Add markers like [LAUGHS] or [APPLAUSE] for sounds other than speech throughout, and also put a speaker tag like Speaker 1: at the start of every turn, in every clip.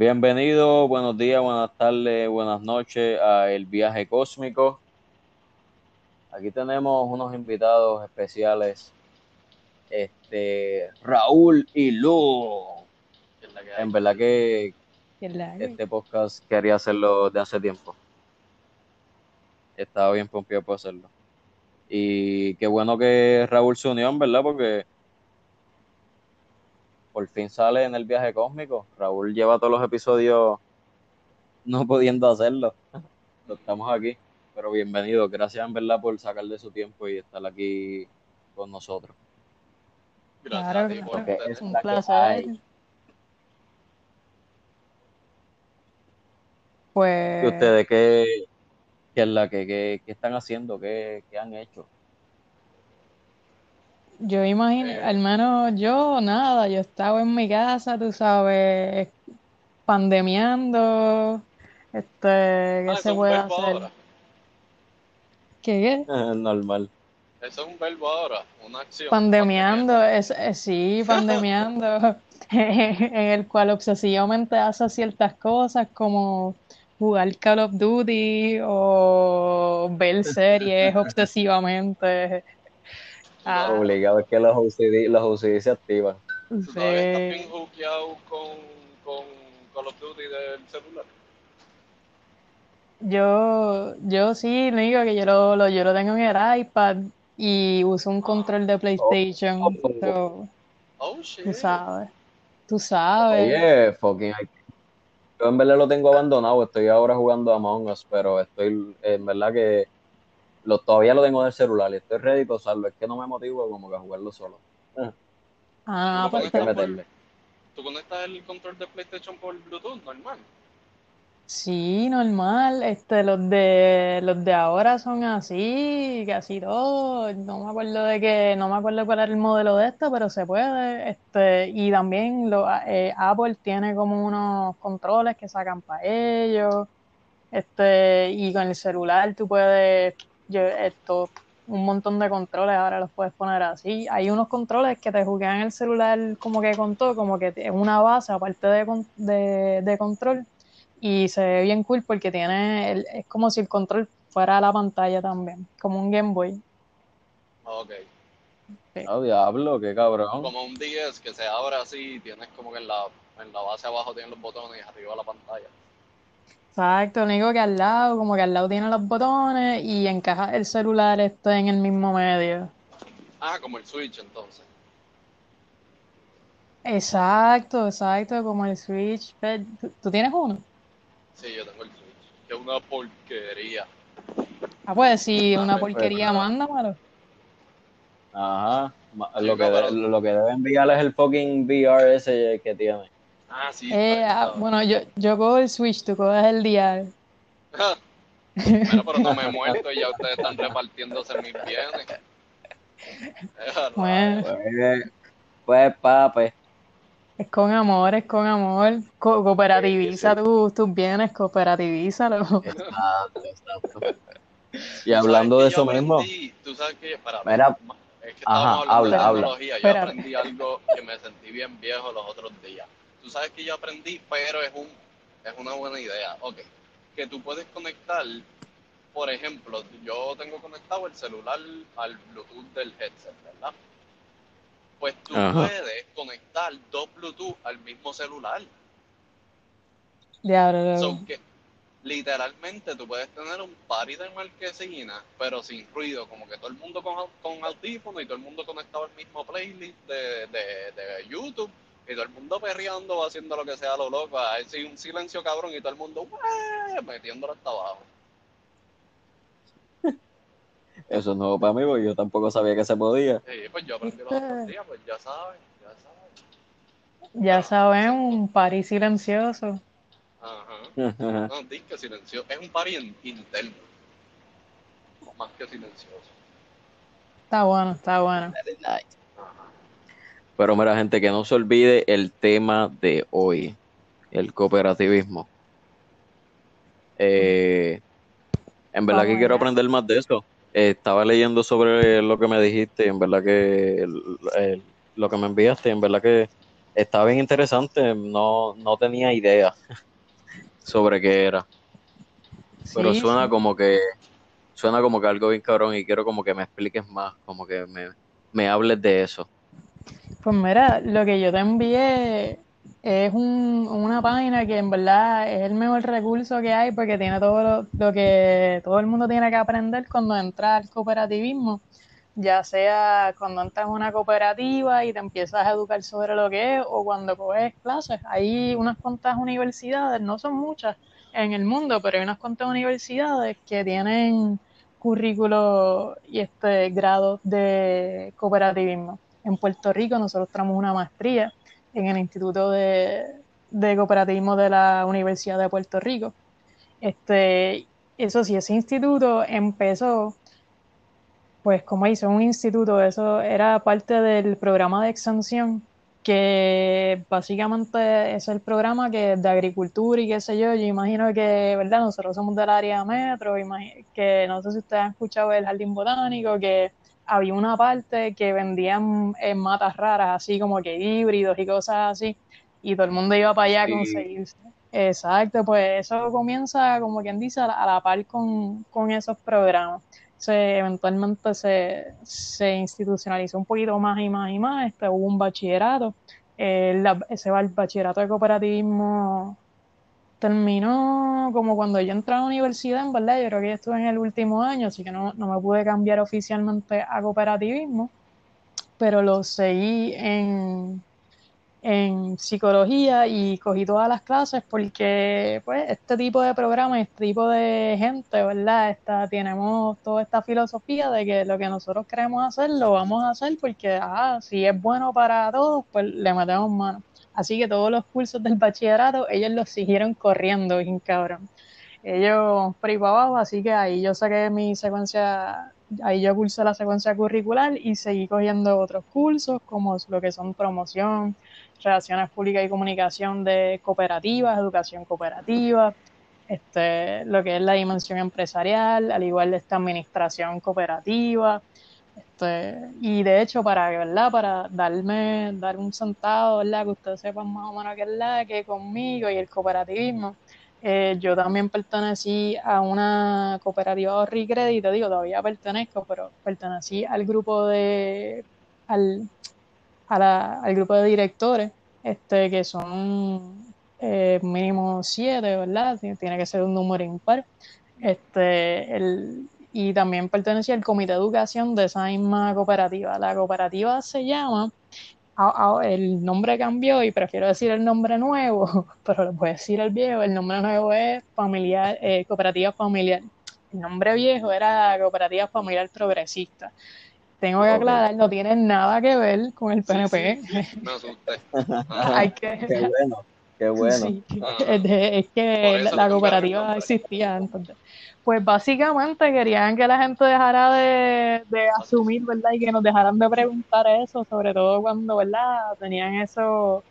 Speaker 1: Bienvenido, buenos días, buenas tardes, buenas noches a El Viaje Cósmico. Aquí tenemos unos invitados especiales, este Raúl y Lu. En verdad que este podcast quería hacerlo de hace tiempo. Estaba bien pompido por hacerlo. Y qué bueno que Raúl se unió, ¿verdad? Porque por fin sale en el viaje cósmico. Raúl lleva todos los episodios no pudiendo hacerlo. [LAUGHS] Estamos aquí, pero bienvenido. Gracias en verdad por sacar de su tiempo y estar aquí con nosotros.
Speaker 2: Gracias claro, es un placer.
Speaker 1: Pues. ¿Y ustedes qué, qué es la que, qué, qué están haciendo? ¿Qué, ¿Qué han hecho?
Speaker 2: Yo imagino, al menos yo nada, yo estaba en mi casa, tú sabes, pandemiando, este, ¿qué
Speaker 3: Ah,
Speaker 2: se puede hacer?
Speaker 3: ahora.
Speaker 2: ¿Qué qué? [LAUGHS]
Speaker 1: Normal.
Speaker 3: Eso es un verbo ahora, una acción.
Speaker 2: Pandemiando, es, es- sí, pandemiando, [LAUGHS] en el cual obsesivamente hace ciertas cosas como jugar Call of Duty o ver [LAUGHS] series obsesivamente. Ah,
Speaker 1: Obligado, es que los OCD, los OCD se activan.
Speaker 3: ¿Tú todavía estás
Speaker 2: sí.
Speaker 3: bien hookeado con, con Call of Duty del celular?
Speaker 2: Yo, yo sí, le digo que yo lo, lo- yo lo tengo en el iPad y uso un control de PlayStation.
Speaker 1: Oh.
Speaker 2: so,
Speaker 3: Oh, shit.
Speaker 2: tú sabes, tú sabes.
Speaker 1: Oye, fucking. Yo en verdad lo tengo abandonado. Estoy ahora jugando Among Us, pero estoy en verdad que lo, todavía lo tengo en el celular y estoy ready para usarlo. Es que no me motivo como que a jugarlo solo.
Speaker 2: Ah,
Speaker 3: ¿Tú
Speaker 2: pues,
Speaker 1: Hay que meterle.
Speaker 3: ¿Tú conectas el control de PlayStation por Bluetooth normal?
Speaker 2: sí, normal. Este, los de los de ahora son así, casi todos. No me acuerdo de que, no me acuerdo cuál era el modelo de este, pero se puede. Este, y también lo, eh, Apple tiene como unos controles que sacan para ellos. Este, y con el celular tú puedes, esto, un montón de controles ahora los puedes poner así. Hay unos controles que te juegan el celular como que con todo, como que es una base aparte de, con- de, de control. Y se ve bien cool porque tiene, el- es como si el control fuera la pantalla también, como un Game Boy.
Speaker 3: Ok.
Speaker 1: No, diablo, qué cabrón.
Speaker 3: Como un 10 que se abre así y tienes como que en la, en la base abajo tienen los botones y arriba la pantalla.
Speaker 2: Exacto, lo único que al lado, como que al lado tiene los botones y encaja el celular este en el mismo medio.
Speaker 3: Ah, como el Switch entonces.
Speaker 2: Exacto, exacto, como el Switch. ¿Tú, tú tienes uno?
Speaker 3: Sí, yo tengo el Switch. Que es una porquería.
Speaker 2: Ah, pues si
Speaker 3: Ah,
Speaker 2: una
Speaker 3: pues,
Speaker 2: porquería, mándamelo.
Speaker 1: Ajá.
Speaker 3: Sí,
Speaker 1: Lo que, lo que debe enviarle es el fucking VR ese que tiene.
Speaker 3: Ah, sí.
Speaker 2: Eh,
Speaker 3: está
Speaker 2: ah, bueno, yo, yo cojo el Switch, tú coges el
Speaker 3: bien. Bueno, pero no me he [LAUGHS] muerto y ya ustedes están repartiéndose mis bienes.
Speaker 2: Bueno,
Speaker 1: Pues, pues pape.
Speaker 2: es con amor, es con amor. Co- cooperativiza tus, tus bienes, cooperatívízalo.
Speaker 1: Exacto, exacto. Y hablando de eso mismo,
Speaker 3: aprendí- Tú sabes que, para,
Speaker 1: Mira.
Speaker 3: es que
Speaker 1: Ajá, habla,
Speaker 3: de
Speaker 1: habla.
Speaker 3: tecnología. Yo aprendí algo que me sentí bien viejo los otros días. Tú sabes que yo aprendí, pero es un es una buena idea. Ok, que tú puedes conectar, por ejemplo, yo tengo conectado el celular al Bluetooth del headset, ¿verdad? Pues tú
Speaker 1: Ajá.
Speaker 3: puedes conectar dos Bluetooth al mismo celular.
Speaker 2: Diablo,
Speaker 3: So que literalmente tú puedes tener un party de marquesina, pero sin ruido, como que todo el mundo con, con audífono y todo el mundo conectado al mismo playlist de, de, de YouTube y todo el mundo perreando o haciendo lo que sea a lo loco, así un silencio cabrón y todo el mundo metiéndolo hasta abajo. [LAUGHS]
Speaker 1: eso es nuevo para mí, porque yo tampoco sabía que se podía.
Speaker 3: Sí, pues yo aprendí los otros días, pues ya sabes, ya sabes.
Speaker 2: ya saben, un party silencioso.
Speaker 3: Ajá. No, di que silencio. Es un party in- interno. Más que silencioso.
Speaker 2: Está bueno, está bueno.
Speaker 1: Pero mira, gente, que no se olvide el tema de hoy, el cooperativismo. Eh, en verdad que quiero aprender más de eso. Eh, estaba leyendo sobre lo que me dijiste, en verdad que el- el- lo que me enviaste, en verdad que Está bien interesante, no, no tenía idea [LAUGHS] sobre qué era. Pero
Speaker 2: Sí,
Speaker 1: suena
Speaker 2: sí.
Speaker 1: como que, suena como que algo bien cabrón y quiero como que me expliques más, como que me, me hables de eso.
Speaker 2: Pues mira, lo que yo te envié es un- una página que en verdad es el mejor recurso que hay porque tiene todo lo, lo que todo el mundo tiene que aprender cuando entra al cooperativismo, ya sea cuando entras a una cooperativa y te empiezas a educar sobre lo que es o cuando coges clases. Hay unas cuantas universidades, no son muchas en el mundo, pero hay unas cuantas universidades que tienen currículos y este grados de cooperativismo. En Puerto Rico nosotros tenemos una maestría en el Instituto de, de Cooperativismo de la Universidad de Puerto Rico. Este, eso sí, ese instituto empezó, pues como hizo un instituto, eso era parte del programa de extensión, que básicamente es el programa que de agricultura y qué sé yo, yo imagino que, ¿verdad? Nosotros somos del área metro, que no sé si ustedes han escuchado el jardín botánico, que había una parte que vendían eh, matas raras, así como que híbridos y cosas así, y todo el mundo iba para allá a conseguirse. Exacto, pues eso comienza, como quien dice, a la, a la par con, con esos programas. Se, eventualmente se, se institucionalizó un poquito más y más y más. Este, hubo un bachillerato. Eh, la- ese ba- bachillerato de cooperativismo terminó como cuando yo entré a la universidad, en verdad. Yo creo que estuve en el último año, así que no, no me pude cambiar oficialmente a cooperativismo, pero lo seguí en, en psicología y cogí todas las clases porque pues este tipo de programa, este tipo de gente, ¿verdad? Esta, tenemos toda esta filosofía de que lo que nosotros queremos hacer lo vamos a hacer porque ah, si es bueno para todos, pues le metemos mano. Así que todos los cursos del bachillerato, ellos los siguieron corriendo, bien cabrón. Ellos por ahí para abajo, así que ahí yo saqué mi secuencia, ahí yo cursé la secuencia curricular y seguí cogiendo otros cursos como lo que son promoción, relaciones públicas y comunicación de cooperativas, educación cooperativa, este, lo que es la dimensión empresarial, al igual de esta administración cooperativa. Este, y de hecho, para, ¿verdad? para darme, dar un centavo, ¿verdad? que ustedes sepan más o menos qué es la que conmigo y el cooperativismo. Eh, yo también pertenecí a una cooperativa de crédito, digo, todavía pertenezco, pero pertenecí al grupo de, al, a la, al grupo de directores, este, que son eh, mínimo siete, ¿verdad? Tiene que ser un número impar. Este, el, y también pertenecía al comité de educación de esa misma cooperativa. La cooperativa se llama, a, a, el nombre cambió y prefiero decir el nombre nuevo, [LAUGHS] pero les voy a decir el viejo. El nombre nuevo es familiar, eh, Cooperativa Familiar. El nombre viejo era Cooperativa Familiar Progresista. Tengo que aclarar, no tiene nada que ver con el PNP.
Speaker 3: sí, sí, me asusté. [LAUGHS] Ah,
Speaker 2: Hay que,
Speaker 1: Qué bueno, qué bueno.
Speaker 2: Sí,
Speaker 3: Ah.
Speaker 2: es, que la, cooperativa existía entonces. Pues básicamente querían que la gente dejara de, de asumir, ¿verdad? Y que nos dejaran de preguntar eso, sobre todo cuando, ¿verdad? Tenían eso,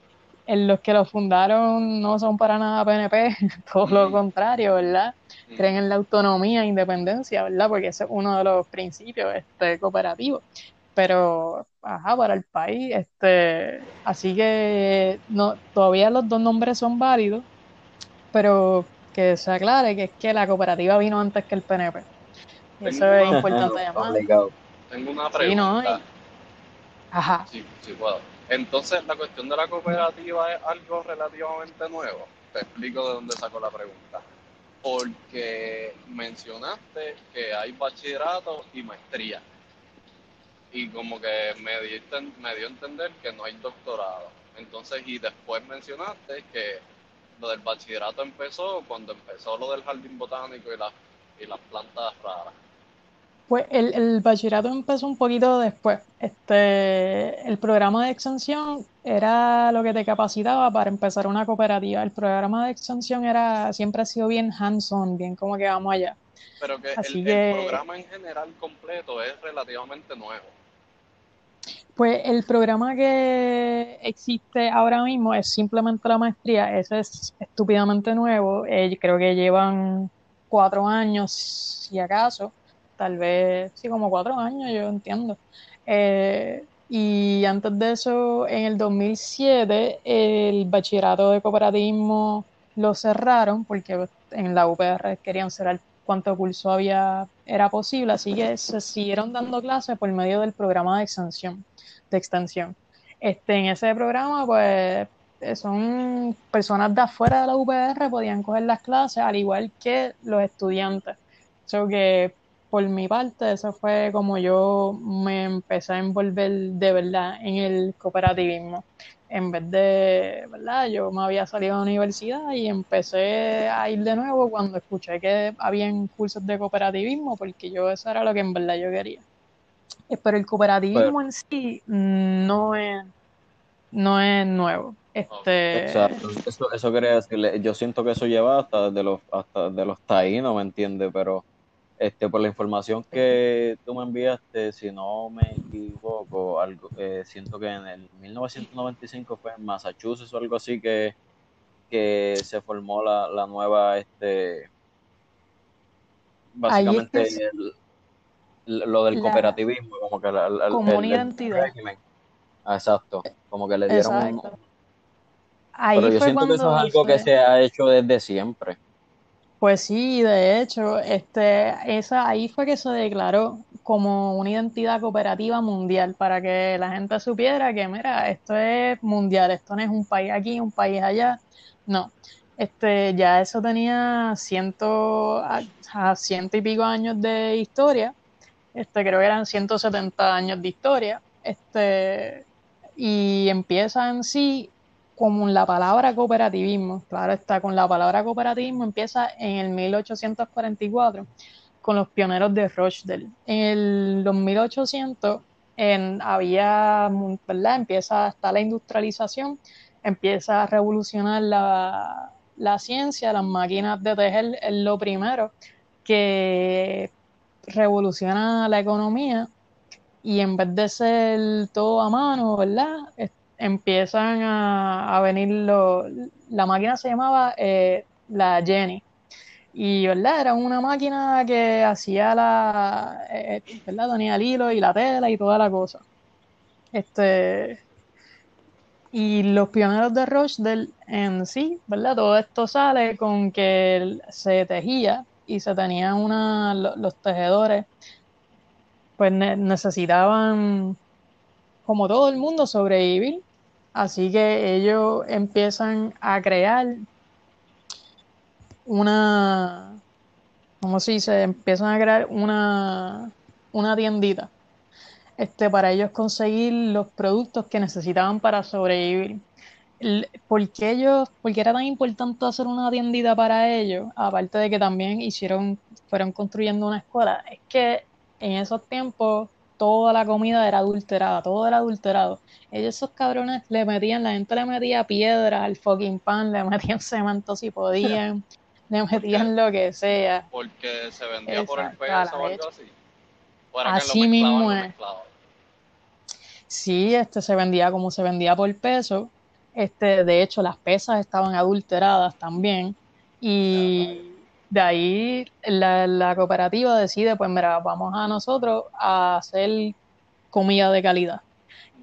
Speaker 2: en los que lo fundaron no son para nada PNP, [LAUGHS] todo lo contrario, ¿verdad?
Speaker 3: Mm.
Speaker 2: Creen en la autonomía e independencia, ¿verdad? Porque ese es uno de los principios este, cooperativos. Pero, ajá, para el país, este, así que no, todavía los dos nombres son válidos, pero que se aclare que es que la cooperativa vino antes que el PNP. Y eso es importante llamar.
Speaker 1: Obligado.
Speaker 3: Tengo una
Speaker 2: Sí, no,
Speaker 3: pregunta.
Speaker 2: Ajá.
Speaker 3: Sí, sí puedo. Entonces, la cuestión de la cooperativa es algo relativamente nuevo. Te explico de dónde saco la pregunta. Porque mencionaste que hay bachillerato y maestría. Y como que me, diste, me dio a entender que no hay doctorado. Entonces, y después mencionaste que lo del bachillerato empezó cuando empezó lo del jardín botánico y las, y las plantas raras.
Speaker 2: Pues el, el bachillerato empezó un poquito después. Este, el programa de extensión era lo que te capacitaba para empezar una cooperativa. El programa de extensión era, siempre ha sido bien hands-on, bien como que vamos allá.
Speaker 3: Pero que
Speaker 2: Así
Speaker 3: el,
Speaker 2: que-
Speaker 3: el programa en general completo es relativamente nuevo.
Speaker 2: Pues el programa que existe ahora mismo es simplemente la maestría. Ese es estúpidamente nuevo. Creo que llevan cuatro años, si acaso. Tal vez, sí, como cuatro años, yo entiendo. Eh, Y antes de eso, en el 2007, el bachillerato de cooperativismo lo cerraron porque en la UPR querían cerrar cuánto curso había era posible, así que se siguieron dando clases por medio del programa de extensión. De extensión. Este, en ese programa, pues son personas de afuera de la UPR podían coger las clases, al igual que los estudiantes. So que por mi parte, eso fue como yo me empecé a envolver de verdad en el cooperativismo. En vez de, ¿verdad? Yo me había salido de la universidad y empecé a ir de nuevo cuando escuché que habían cursos de cooperativismo, porque yo eso era lo que en verdad yo quería. Eh, pero el cooperativismo en sí no es, no es nuevo. Este...
Speaker 1: Exacto, eso, eso quería decirle. Yo siento que eso lleva hasta de los, hasta de los taínos, ¿me entiendes? Pero este, por la información que tú me enviaste, si no me equivoco, algo, eh, siento que en el 1995 fue en Massachusetts o algo así que, que se formó la, la nueva, este, básicamente lo del cooperativismo, como que la,
Speaker 2: como una identidad.
Speaker 1: Ah, exacto, como que le dieron un, Pero yo siento que eso es algo que se ha hecho desde siempre.
Speaker 2: Pues sí, de hecho, este, esa, ahí fue que se declaró como una identidad cooperativa mundial para que la gente supiera que, mira, esto es mundial, esto no es un país aquí, un país allá, no. Este, ya eso tenía ciento, a, ciento y pico años de historia, este, creo que eran 170 años de historia, este, y empieza en sí como la palabra cooperativismo. Claro está, con la palabra cooperativismo empieza en el 1844 con los pioneros de Rochdale. En el 2800 en, había, ¿verdad? Empieza hasta la industrialización, empieza a revolucionar la, la ciencia, las máquinas de tejer es lo primero que revoluciona la economía y en vez de ser todo a mano, ¿verdad? empiezan a, venir lo, la máquina se llamaba eh, la Jenny. Y verdad era una máquina que hacía la eh, verdad tenía el hilo y la tela y toda la cosa. Este y los pioneros de Rochdale en sí verdad todo esto sale con que se tejía y se tenían una los tejedores pues necesitaban como todo el mundo sobrevivir Así que ellos empiezan a crear una, ¿cómo se dice? Empiezan a crear una, una tiendita este, para ellos conseguir los productos que necesitaban para sobrevivir. ¿Por qué, ellos, ¿Por qué era tan importante hacer una tiendita para ellos? Aparte de que también hicieron, fueron construyendo una escuela. Es que en esos tiempos toda la comida era adulterada, todo era adulterado. Ellos, esos cabrones, le metían, la gente le metía piedra al fucking pan, le [LAUGHS] metían cemento si podían, le metían lo que sea.
Speaker 3: Porque se vendía por el peso o algo así.
Speaker 2: así mismo es. Sí, este se vendía como se vendía por peso. Este, de hecho, las pesas estaban adulteradas también. Y de ahí la, cooperativa decide, pues mira, vamos a nosotros a hacer comida de calidad.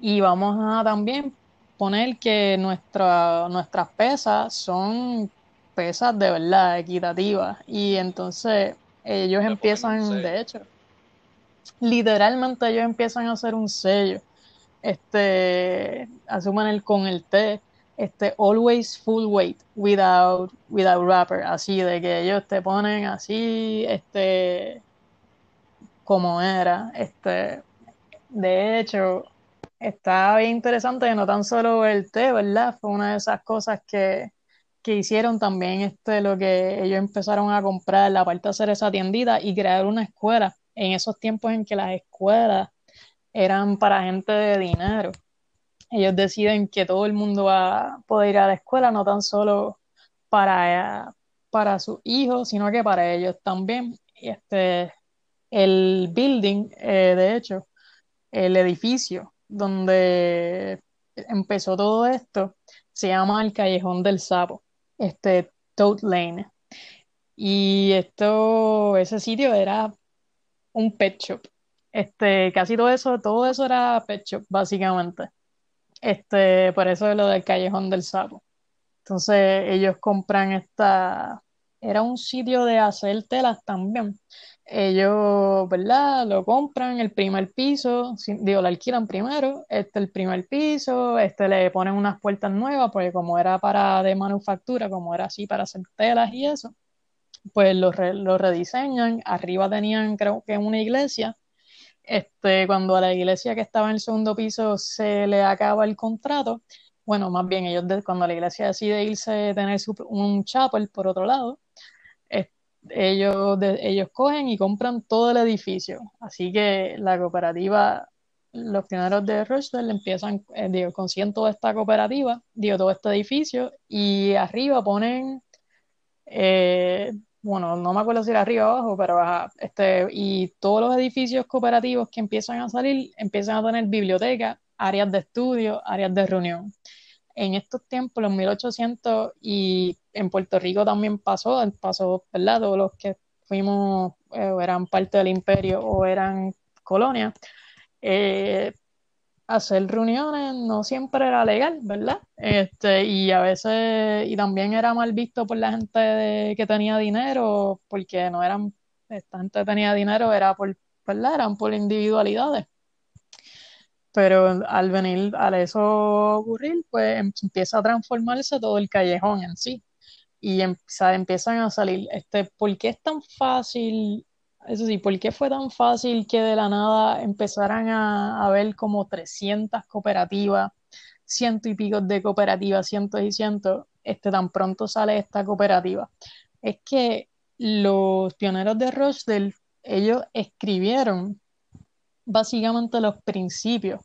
Speaker 2: Y vamos a también poner que nuestra, nuestras pesas son pesas de verdad equitativas. Y entonces ellos empiezan, de hecho, literalmente ellos empiezan a hacer un sello. Este, asumen el con el T este always full weight without without wrapper. Así de que ellos te ponen así este como era. Este de hecho está bien interesante no tan solo el té verdad fue una de esas cosas que, que hicieron también este lo que ellos empezaron a comprar la parte de hacer esa tiendita y crear una escuela. En esos tiempos en que las escuelas eran para gente de dinero ellos deciden que todo el mundo va a poder ir a la escuela, no tan solo para, para sus hijos, sino que para ellos también. Este, el building, eh, de hecho, el edificio donde empezó todo esto, se llama el Callejón del Sapo, este Toad Lane. Y esto, ese sitio era un pet shop Este, casi todo eso, todo eso era pecho, básicamente. Este, por eso es lo del Callejón del Sapo. Entonces, ellos compran esta, era un sitio de hacer telas también. Ellos, ¿verdad? Lo compran el primer piso, digo, lo alquilan primero, este el primer piso, este le ponen unas puertas nuevas, porque como era para de manufactura, como era así para hacer telas y eso, pues lo, lo rediseñan. Arriba tenían, creo que una iglesia. Este, cuando a la iglesia que estaba en el segundo piso se le acaba el contrato, bueno, más bien ellos cuando la iglesia decide irse tener un chapel por otro lado, ellos, ellos cogen y compran todo el edificio. Así que la cooperativa, los pioneros de Rochdale empiezan, eh, digo, consiguen toda esta cooperativa, digo, todo este edificio, y arriba ponen, eh, bueno, no me acuerdo si era arriba o abajo, pero este, y todos los edificios cooperativos que empiezan a salir, empiezan a tener biblioteca, áreas de estudio, áreas de reunión en estos tiempos, los 1800, y en Puerto Rico también pasó, pasó, ¿verdad? Todos los que fuimos, eh, eran parte del imperio o eran colonias, eh, hacer reuniones no siempre era legal, ¿verdad? Este, y a veces, y también era mal visto por la gente que tenía dinero, porque no eran, esta gente tenía dinero, era por, ¿verdad? Eran por individualidades pero al venir, al eso ocurrir, pues em, empieza a transformarse todo el callejón en sí. Y empiezan a salir, este, ¿por qué es tan fácil? Eso sí, ¿por qué fue tan fácil que de la nada empezaran a haber como 300 cooperativas, ciento y pico de cooperativas, cientos y cientos, este, tan pronto sale esta cooperativa? Es que los pioneros de Rochdale, ellos escribieron básicamente los principios.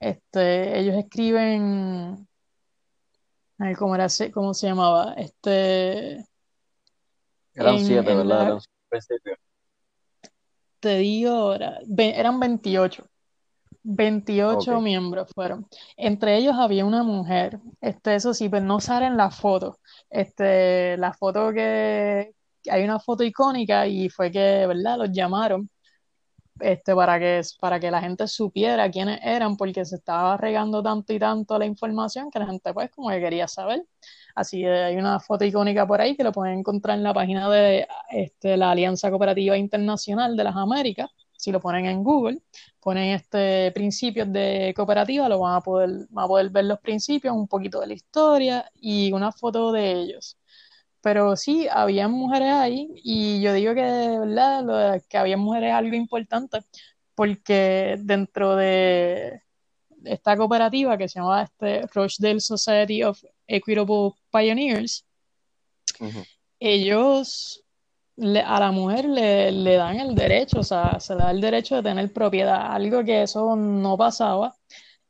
Speaker 2: Este, ellos escriben, ¿cómo, era, cómo se llamaba? Este,
Speaker 1: eran siete, ¿verdad? Eran principios.
Speaker 2: Te digo ahora, eran 28. 28 miembros fueron. Entre ellos había una mujer. Este, eso sí, pero no sale en la foto. Este, la foto que hay una foto icónica y fue que, ¿verdad? Los llamaron este, para, que, para que la gente supiera quiénes eran, porque se estaba regando tanto y tanto la información que la gente pues como que quería saber. Así hay una foto icónica por ahí que lo pueden encontrar en la página de este, la Alianza Cooperativa Internacional de las Américas. Si lo ponen en Google, ponen este principios de cooperativa, lo van a poder, van a poder ver los principios, un poquito de la historia y una foto de ellos pero sí, había mujeres ahí y yo digo que, ¿verdad? que había mujeres es algo importante porque dentro de esta cooperativa que se llamaba este Rochdale Society of Equitable Pioneers, ellos a la mujer le, dan el derecho, o sea, se le da el derecho de tener propiedad, algo que eso no pasaba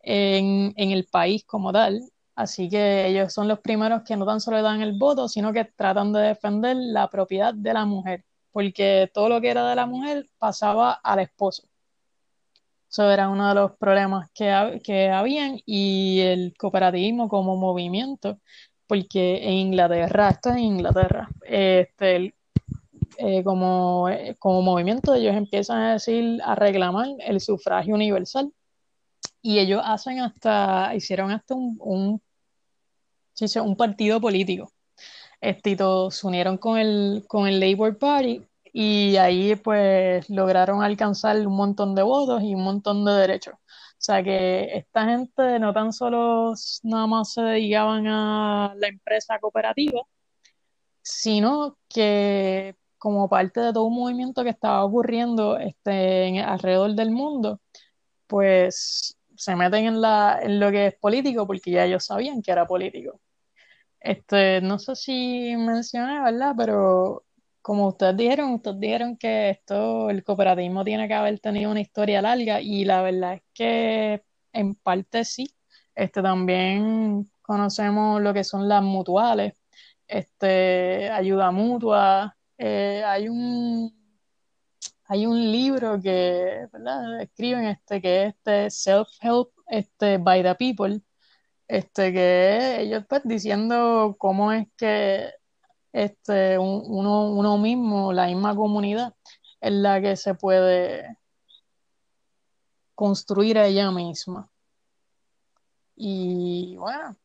Speaker 2: en, en el país como tal. Así que ellos son los primeros que no tan solo dan el voto, sino que tratan de defender la propiedad de la mujer, porque todo lo que era de la mujer pasaba al esposo. Eso era uno de los problemas que, que habían y el cooperativismo como movimiento, porque en Inglaterra, esto es en Inglaterra, este, eh, como, como movimiento ellos empiezan a decir, a reclamar el sufragio universal y ellos hacen hasta, hicieron hasta un un partido político. Este, se unieron con el, con el Labour Party y ahí pues lograron alcanzar un montón de votos y un montón de derechos. O sea que esta gente no tan solo nada más se dedicaban a la empresa cooperativa, sino que como parte de todo un movimiento que estaba ocurriendo este, alrededor del mundo, pues se meten en, la, en lo que es político porque ya ellos sabían que era político. Este, no sé si mencioné, ¿verdad? Pero como ustedes dijeron, ustedes dijeron que esto, el cooperativismo tiene que haber tenido una historia larga y la verdad es que en parte sí. Este, también conocemos lo que son las mutuales, este, ayuda mutua. Eh, hay un hay un libro que ¿verdad? escriben este que es este self-help este, by the people este, que ellos pues diciendo cómo es que este, uno, uno mismo, la misma comunidad, es la que se puede construir ella misma. Y bueno,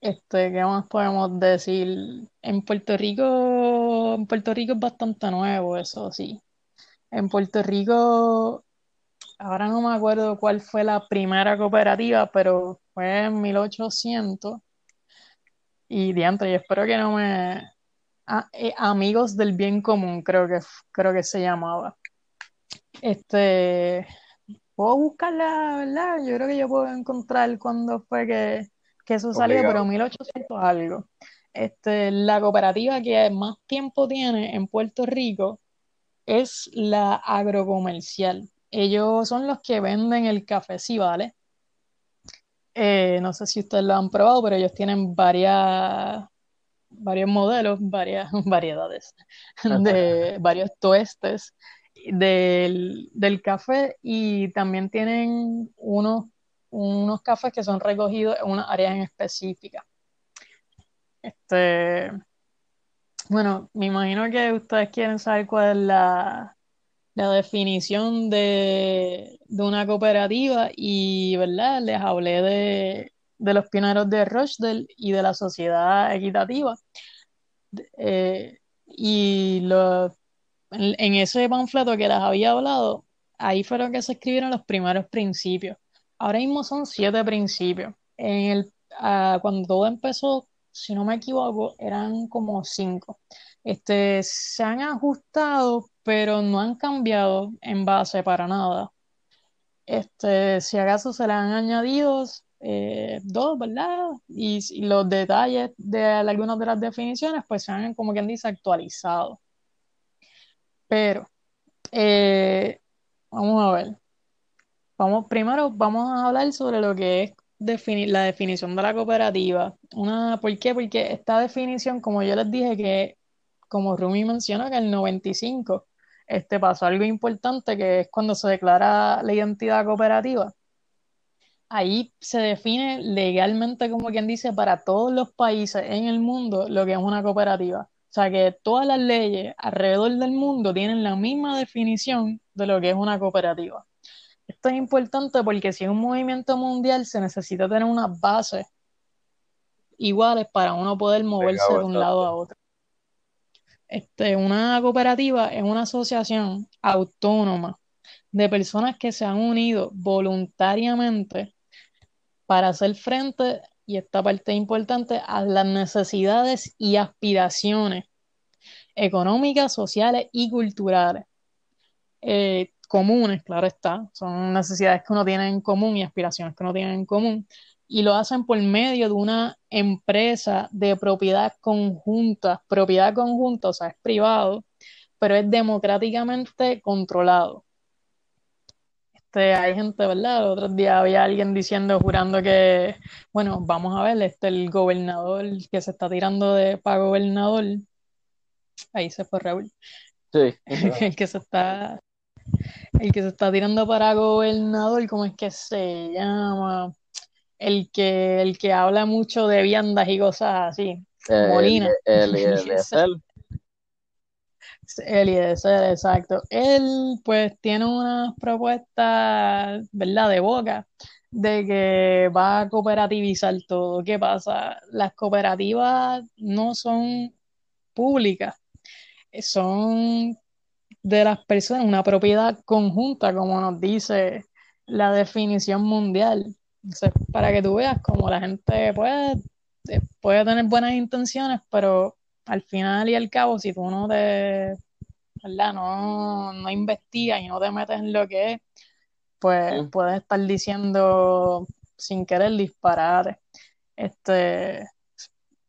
Speaker 2: este, ¿qué más podemos decir? En Puerto Rico, en Puerto Rico es bastante nuevo, eso sí. En Puerto Rico, ahora no me acuerdo cuál fue la primera cooperativa, pero fue en 1800. Y diantre, yo espero que no me... Eh, amigos del bien común, creo que, creo que se llamaba. Este, puedo buscarla, ¿verdad? Yo creo que yo puedo encontrar cuándo fue que, que eso salió, pero 1800 algo. Este, la cooperativa que más tiempo tiene en Puerto Rico es la agrocomercial. Ellos son los que venden el café ¿vale? Eh, no sé si ustedes lo han probado, pero ellos tienen varias, varios modelos, varias [LAUGHS] variedades de varios tuestes del, café y también tienen unos, unos cafés que son recogidos en unas áreas en específica. Este, bueno, me imagino que ustedes quieren saber cuál es la, la definición de, una cooperativa y, ¿verdad? Les hablé de, los pioneros de Rochdale y de la sociedad equitativa. Eh, y los en, ese panfleto que les había hablado, ahí fueron que se escribieron los primeros principios. Ahora mismo son siete principios. En el, ah, cuando todo empezó, si no me equivoco, eran como cinco. Este, se han ajustado, pero no han cambiado en base para nada. Este, si acaso se le han añadido eh, dos, ¿verdad? Y, los detalles de algunas de las definiciones, pues se han, como quien dice, actualizado. Pero, eh, vamos a ver. Vamos, primero vamos a hablar sobre lo que es definir la definición de la cooperativa. Una, ¿por qué? Porque esta definición, como yo les dije, que como Rumi menciona, que el 95 este, pasó algo importante, que es cuando se declara la identidad cooperativa. Ahí se define legalmente, como quien dice, para todos los países en el mundo lo que es una cooperativa. O sea que todas las leyes alrededor del mundo tienen la misma definición de lo que es una cooperativa. Esto es importante porque si es un movimiento mundial se necesita tener unas bases iguales para uno poder moverse de un lado a otro. Este, una cooperativa es una asociación autónoma de personas que se han unido voluntariamente para hacer frente y esta parte importante, a las necesidades y aspiraciones económicas, sociales y culturales. Eh, comunes, claro está, son necesidades que uno tiene en común y aspiraciones que uno tiene en común, y lo hacen por medio de una empresa de propiedad conjunta, propiedad conjunta, o sea, es privado, pero es democráticamente controlado. Este, hay gente, ¿verdad? El otro día había alguien diciendo, jurando que, bueno, vamos a ver, este, el gobernador que se está tirando de para gobernador, ahí se fue Raúl.
Speaker 1: Sí. [LAUGHS]
Speaker 2: el que se está, el que se está tirando para gobernador, ¿cómo es que se llama? El que, el que habla mucho de viandas y cosas así. Molina.
Speaker 1: El, el, el, [LAUGHS]
Speaker 2: Eliezer, exacto. Él pues tiene una propuesta, ¿verdad?, de boca, de que va a cooperativizar todo. ¿Qué pasa? Las cooperativas no son públicas, son de las personas, una propiedad conjunta, como nos dice la definición mundial. Para que tú veas cómo la gente puede, puede tener buenas intenciones, pero al final y al cabo, si tú no te, ¿verdad? No, no investigas y no te metes en lo que es, pues puedes estar diciendo sin querer disparar. Este,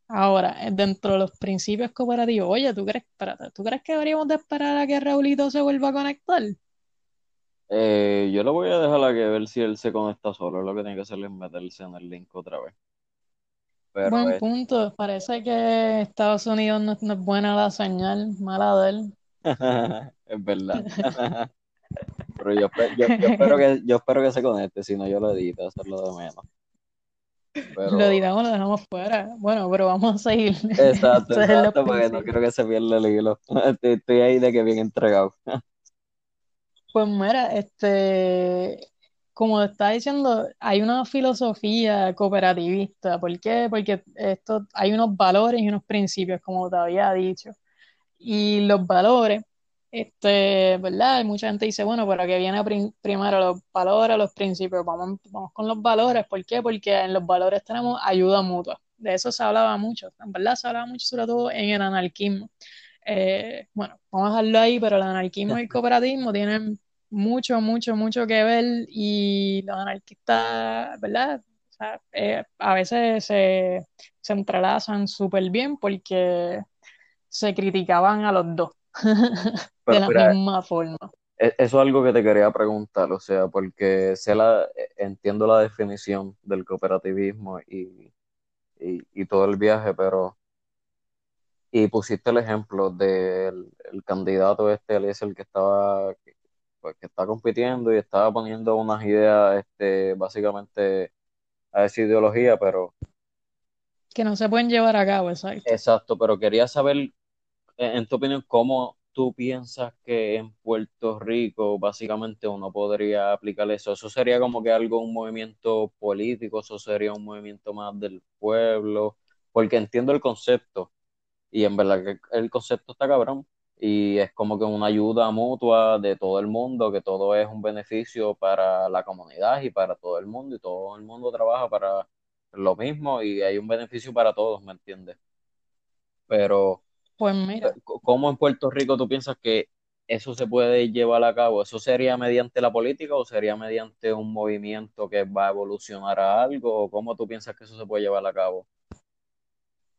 Speaker 2: ahora, dentro de los principios cooperativos, oye, ¿tú crees, ¿tú crees que deberíamos de esperar a que Raulito se vuelva a conectar?
Speaker 1: Eh, yo lo voy a dejar a que ver si él se conecta solo. Lo que tiene que hacer es meterse en el link otra vez.
Speaker 2: Buen punto. Parece que Estados Unidos no, es buena la señal, mala de él. [LAUGHS]
Speaker 1: es verdad. [LAUGHS] [LAUGHS] Pero yo, espero que, yo espero que se conecte, si no yo lo edito, hacerlo de menos.
Speaker 2: Lo editamos, lo dejamos fuera. Bueno, pero vamos a seguir.
Speaker 1: Exacto, exacto porque no quiero que se pierda el hilo. Estoy ahí de que bien entregado.
Speaker 2: Pues mira, este como estaba diciendo, hay una filosofía cooperativista. ¿Por qué? Porque esto, hay unos valores y unos principios, como te había dicho. Y los valores, este, ¿verdad? Mucha gente dice, bueno, pero que viene primero los valores, los principios. Vamos, vamos con los valores. ¿Por qué? Porque en los valores tenemos ayuda mutua. De eso se hablaba mucho. Verdad se hablaba mucho, sobre todo en el anarquismo. Eh, bueno, vamos a dejarlo ahí, pero el anarquismo y el cooperativismo tienen mucho, mucho, mucho que ver y los anarquistas, ¿verdad? Eh, a veces se, se entrelazan súper bien porque se criticaban a los dos [LAUGHS] de la misma forma.
Speaker 1: E, eso es algo que te quería preguntar, o sea, porque sé la, entiendo la definición del cooperativismo y, y, todo el viaje, pero y pusiste el ejemplo del el candidato este, el que estaba pues, que está compitiendo y estaba poniendo unas ideas este básicamente a esa ideología, pero
Speaker 2: que no se pueden llevar a cabo, exacto.
Speaker 1: Exacto, pero quería saber en tu opinión cómo tú piensas que en Puerto Rico básicamente uno podría aplicar eso? ¿Eso sería como que algo, un movimiento político? ¿Eso sería un movimiento más del pueblo? Porque entiendo el concepto y en verdad que el concepto está cabrón y es como que una ayuda mutua de todo el mundo, que todo es un beneficio para la comunidad y para todo el mundo y todo el mundo trabaja para lo mismo y hay un beneficio para todos, ¿me entiendes? Pero
Speaker 2: pues mira.
Speaker 1: ¿Cómo en Puerto Rico tú piensas que eso se puede llevar a cabo? ¿Eso sería mediante la política o sería mediante un movimiento que va a evolucionar a algo? ¿O cómo tú piensas que eso se puede llevar a cabo?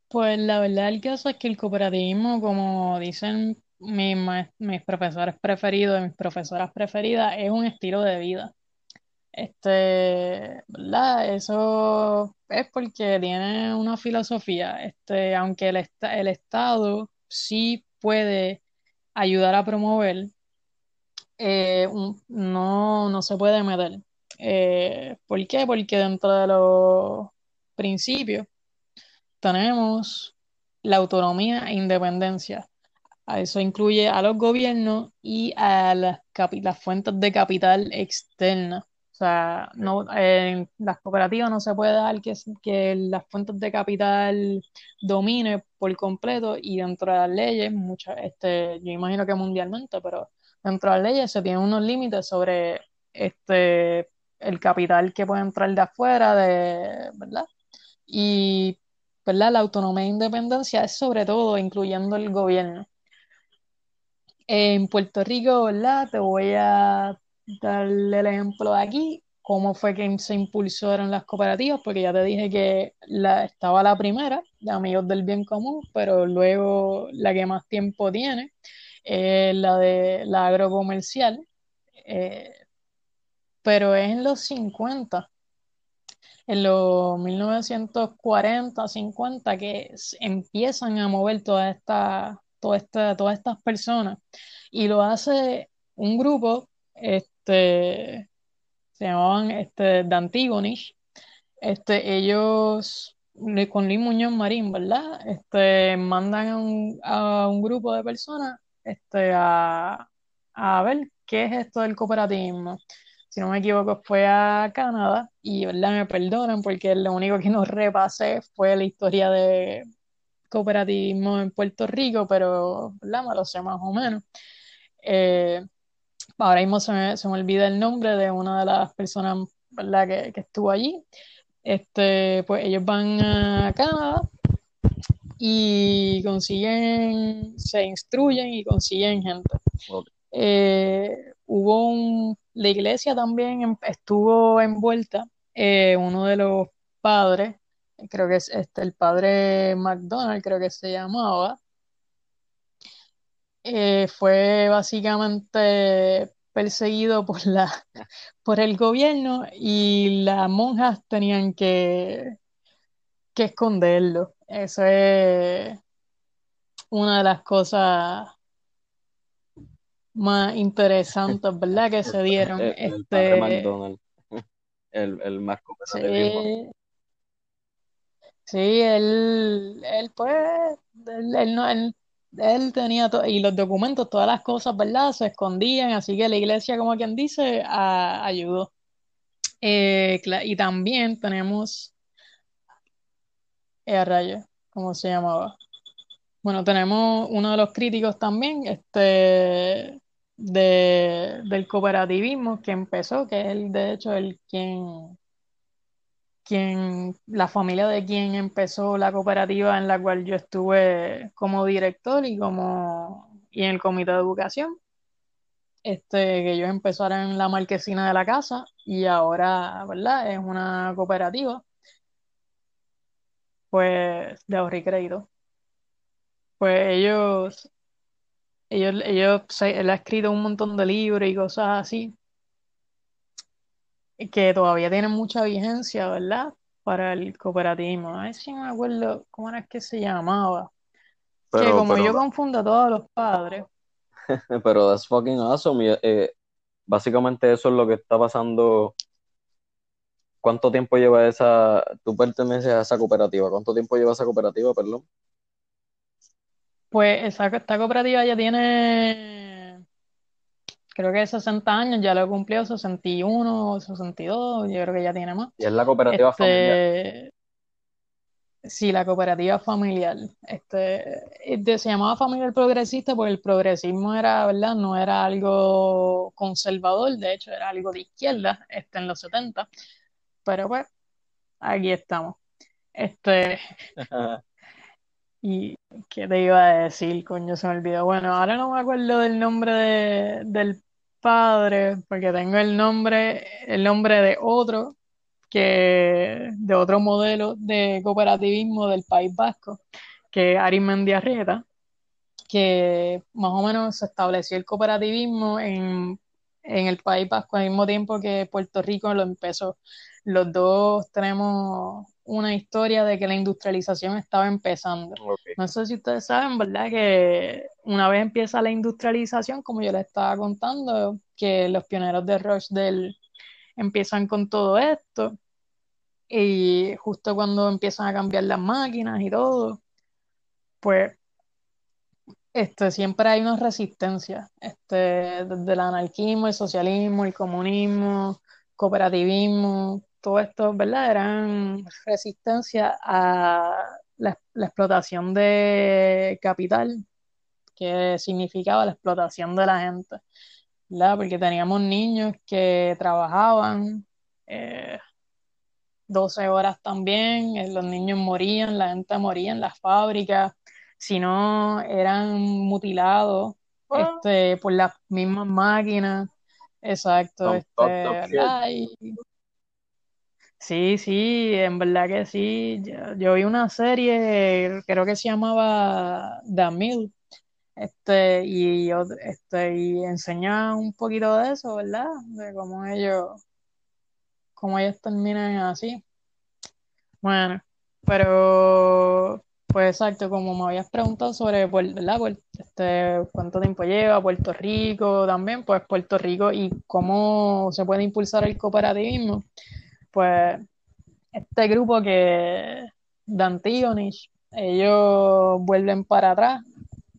Speaker 2: Pues la verdad el caso es que el cooperativismo, como dicen mis, profesores preferidos, mis profesoras preferidas, es un estilo de vida. Este, ¿verdad? Eso es porque tiene una filosofía. Este, aunque el, el Estado sí puede ayudar a promover, eh, no, no se puede meter. Eh, ¿por qué? Porque dentro de los principios tenemos la autonomía e independencia. Eso incluye a los gobiernos y a las, las fuentes de capital externas. O sea, no, en las cooperativas no se puede dar que, que las fuentes de capital domine por completo y dentro de las leyes, muchas, este, yo imagino que mundialmente, pero dentro de las leyes se tienen unos límites sobre este, el capital que puede entrar de afuera, de, ¿verdad? Y ¿verdad? la autonomía e independencia es sobre todo incluyendo el gobierno. En Puerto Rico, ¿verdad? Te voy a darle el ejemplo de aquí, cómo fue que se impulsaron las cooperativas, porque ya te dije que la, estaba la primera, de Amigos del Bien Común, pero luego la que más tiempo tiene es la de la agrocomercial, eh, pero es en los 50, en los 1940, 50, que empiezan a mover toda esta, toda esta, todas estas personas, y lo hace un grupo este, se llamaban este, Dantigonish. Este, ellos, con Luis Muñoz Marín, ¿verdad? Este, mandan a un, a un grupo de personas este, a, a ver qué es esto del cooperativismo. Si no me equivoco, fue a Canadá y, ¿verdad? Me perdonan porque lo único que nos repasé fue la historia de cooperativismo en Puerto Rico, pero, ¿verdad? Me lo sé más o menos. Eh, ahora mismo se me, se me, olvida el nombre de una de las personas ¿verdad? Que, que, estuvo allí. Este, pues ellos van a Canadá y consiguen, se instruyen y consiguen gente. Eh, hubo un, la iglesia también em, estuvo envuelta, eh, uno de los padres, creo que es este, el padre McDonald, creo que se llamaba, eh, fue básicamente perseguido por la [LAUGHS] por el gobierno y las monjas tenían que, que esconderlo. Eso es una de las cosas más interesantes, ¿verdad? Que se dieron.
Speaker 1: El,
Speaker 2: este,
Speaker 1: McDonald's, [LAUGHS] el, el más
Speaker 2: sí, sí, él, él pues, él, él no, él él tenía todo, y los documentos, todas las cosas, ¿verdad? Se escondían, así que la iglesia, como quien dice, ayudó. Eh, y también tenemos, eh, rayo, ¿cómo se llamaba? Bueno, tenemos uno de los críticos también, este, de, del cooperativismo que empezó, que es el, de hecho, el quien, quien, la familia de quien empezó la cooperativa en la cual yo estuve como director y como, y en el comité de educación. Este, que ellos empezaron en la marquesina de la casa y ahora, ¿verdad? Es una cooperativa, pues, de ahorro y crédito. Pues ellos, ellos, ellos, él ha escrito un montón de libros y cosas así, que todavía tienen mucha vigencia, ¿verdad? Para el cooperativismo. A ver si me acuerdo cómo era que se llamaba. Que como
Speaker 1: pero,
Speaker 2: yo confundo a todos los padres, [LAUGHS]
Speaker 1: pero that's fucking awesome. eh, básicamente eso es lo que está pasando. ¿Cuánto tiempo lleva esa, tú perteneces a esa cooperativa? ¿Cuánto tiempo lleva esa cooperativa, perdón?
Speaker 2: pues esa, esta cooperativa ya tiene, creo que 60 años, ya lo cumplió 61 o 62, yo creo que ya tiene más.
Speaker 1: Y es la cooperativa familiar.
Speaker 2: Este, sí, la cooperativa familiar. Este, este, se llamaba familiar progresista porque el progresismo era, ¿verdad? No era algo conservador, de hecho era algo de izquierda, este, en los 70. Pero pues, aquí estamos. Este, [LAUGHS] y ¿qué te iba a decir, coño? Se me olvidó. Bueno, ahora no me acuerdo del nombre de- del padre, porque tengo el nombre, el nombre de otro que de otro modelo de cooperativismo del País Vasco, que es Arismendi Arrieta, que más o menos se estableció el cooperativismo en, en el País Vasco al mismo tiempo que Puerto Rico lo empezó. Los dos tenemos una historia de que la industrialización estaba empezando. No sé si ustedes saben, ¿verdad? Que una vez empieza la industrialización, como yo les estaba contando, que los pioneros de Rochdale empiezan con todo esto y justo cuando empiezan a cambiar las máquinas y todo, pues este, siempre hay una resistencia, este, desde el anarquismo, el socialismo, el comunismo, cooperativismo, todo esto, ¿verdad? Eran resistencia a la, la explotación de capital, que significaba la explotación de la gente, ¿verdad? Porque teníamos niños que trabajaban eh, 12 horas también, eh, los niños morían, la gente moría en las fábricas, si no eran mutilados
Speaker 1: Ah.
Speaker 2: este, por las mismas máquinas, exacto, este,
Speaker 1: fucked up shit.
Speaker 2: ¿verdad? Y- sí, sí, en verdad que sí, yo, yo vi una serie, creo que se llamaba The este, y, yo- este, y enseña un poquito de eso, ¿verdad? De cómo ellos, cómo ellos terminan así. Bueno, pero pues exacto, como me habías preguntado sobre, Puer- ¿verdad? Puer- este, cuánto tiempo lleva Puerto Rico también, pues Puerto Rico y cómo se puede impulsar el cooperativismo. Pues este grupo que de Antígonis, ellos vuelven para atrás,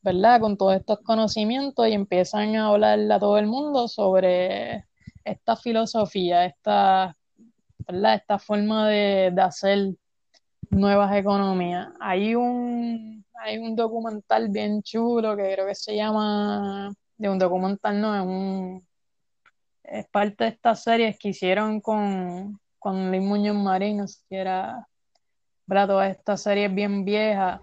Speaker 2: ¿verdad? Con todos estos conocimientos y empiezan a hablarle a todo el mundo sobre esta filosofía, esta, ¿verdad? Esta forma de, de hacer nuevas economías. Hay un, hay un documental bien chulo que creo que se llama, de un documental, no, es un, es parte de estas series que hicieron con, con Luis Muñoz Marín, si era, ¿verdad? Todas estas series bien viejas.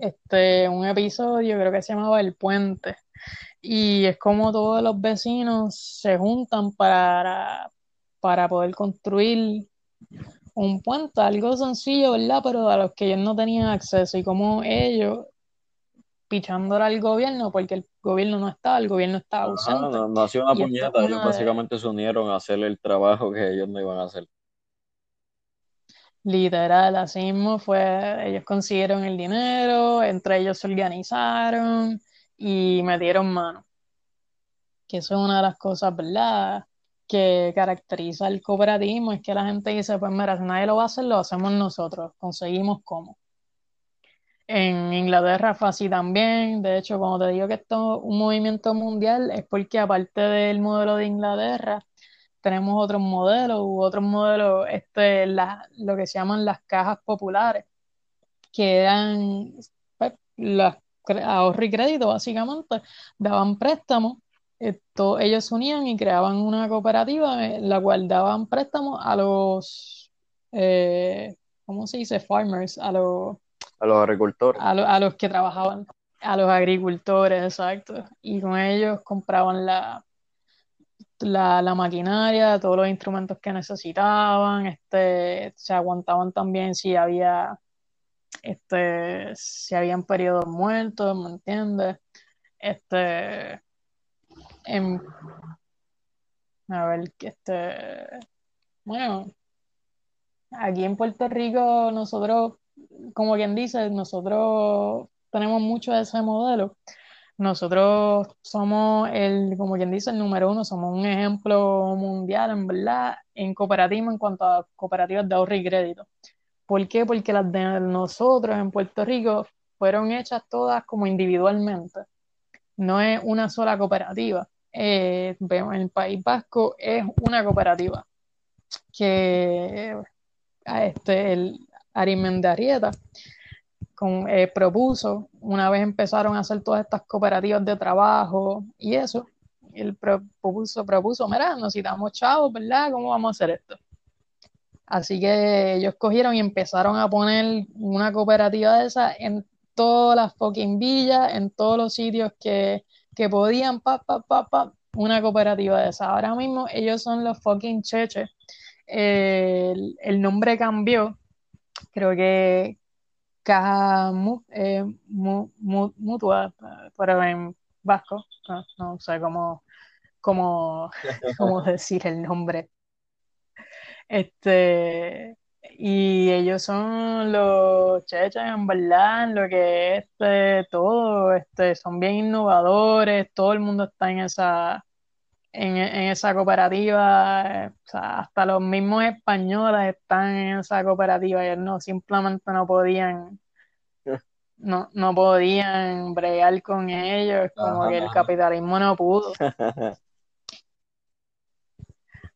Speaker 2: Este, un episodio creo que se llamaba El Puente. Y es como todos los vecinos se juntan para, para poder construir un puente, algo sencillo, ¿verdad? Pero a los que ellos no tenían acceso y como ellos pichándole al gobierno, porque el gobierno no estaba, el gobierno estaba ausente.
Speaker 1: no, no hacía una puñeta, ellos
Speaker 2: una de-
Speaker 1: básicamente se unieron a hacer el trabajo que ellos no iban a hacer.
Speaker 2: Literal, así mismo fue, ellos consiguieron el dinero, entre ellos se organizaron y metieron mano. Que eso es una de las cosas, ¿verdad? Que caracteriza el cooperativismo, es que la gente dice, pues mira, si nadie lo va a hacer, lo hacemos nosotros, conseguimos cómo. En Inglaterra fue así también, de hecho, cuando te digo que esto es un movimiento mundial, es porque aparte del modelo de Inglaterra, tenemos otros modelos u otros modelos, este, lo que se llaman las cajas populares, que eran pues, ahorro y crédito, básicamente, daban préstamos. Esto, ellos se unían y creaban una cooperativa en la cual daban préstamos a los, eh, ¿cómo se dice? Farmers, a los,
Speaker 1: a los agricultores.
Speaker 2: A, a los que trabajaban, a los agricultores, exacto. Y con ellos compraban la, la, la, maquinaria, todos los instrumentos que necesitaban, este, se aguantaban también si había, este, si habían periodos muertos, ¿me entiendes? Este, en, a ver, este, bueno, aquí en Puerto Rico nosotros, como quien dice, nosotros tenemos mucho de ese modelo nosotros somos el, como quien dice, el número uno, somos un ejemplo mundial, en verdad, en cooperativa en cuanto a cooperativas de ahorro y crédito. ¿Por qué? Porque las de nosotros en Puerto Rico fueron hechas todas como individualmente. No es una sola cooperativa. Eh, el País Vasco es una cooperativa que este, el Arimendarieta eh, propuso, una vez empezaron a hacer todas estas cooperativas de trabajo y eso, él propuso, propuso, mira, necesitamos chavos, ¿verdad? ¿Cómo vamos a hacer esto? Así que ellos cogieron y empezaron a poner una cooperativa de esa en todas las fucking villas, en todos los sitios que, que podían, pa, pa, una cooperativa de esa. Ahora mismo ellos son los fucking cheches. el, el nombre cambió, creo que, caja eh, mutua, pero en vasco, no, sé cómo, cómo, [LAUGHS] cómo decir el nombre. Este, y ellos son los cheches, en verdad, lo que es este, todo, este, son bien innovadores, todo el mundo está en esa, en, esa cooperativa, eh, hasta los mismos españoles están en esa cooperativa, ellos no, simplemente no podían, no, no podían bregar con ellos, como que el capitalismo no pudo.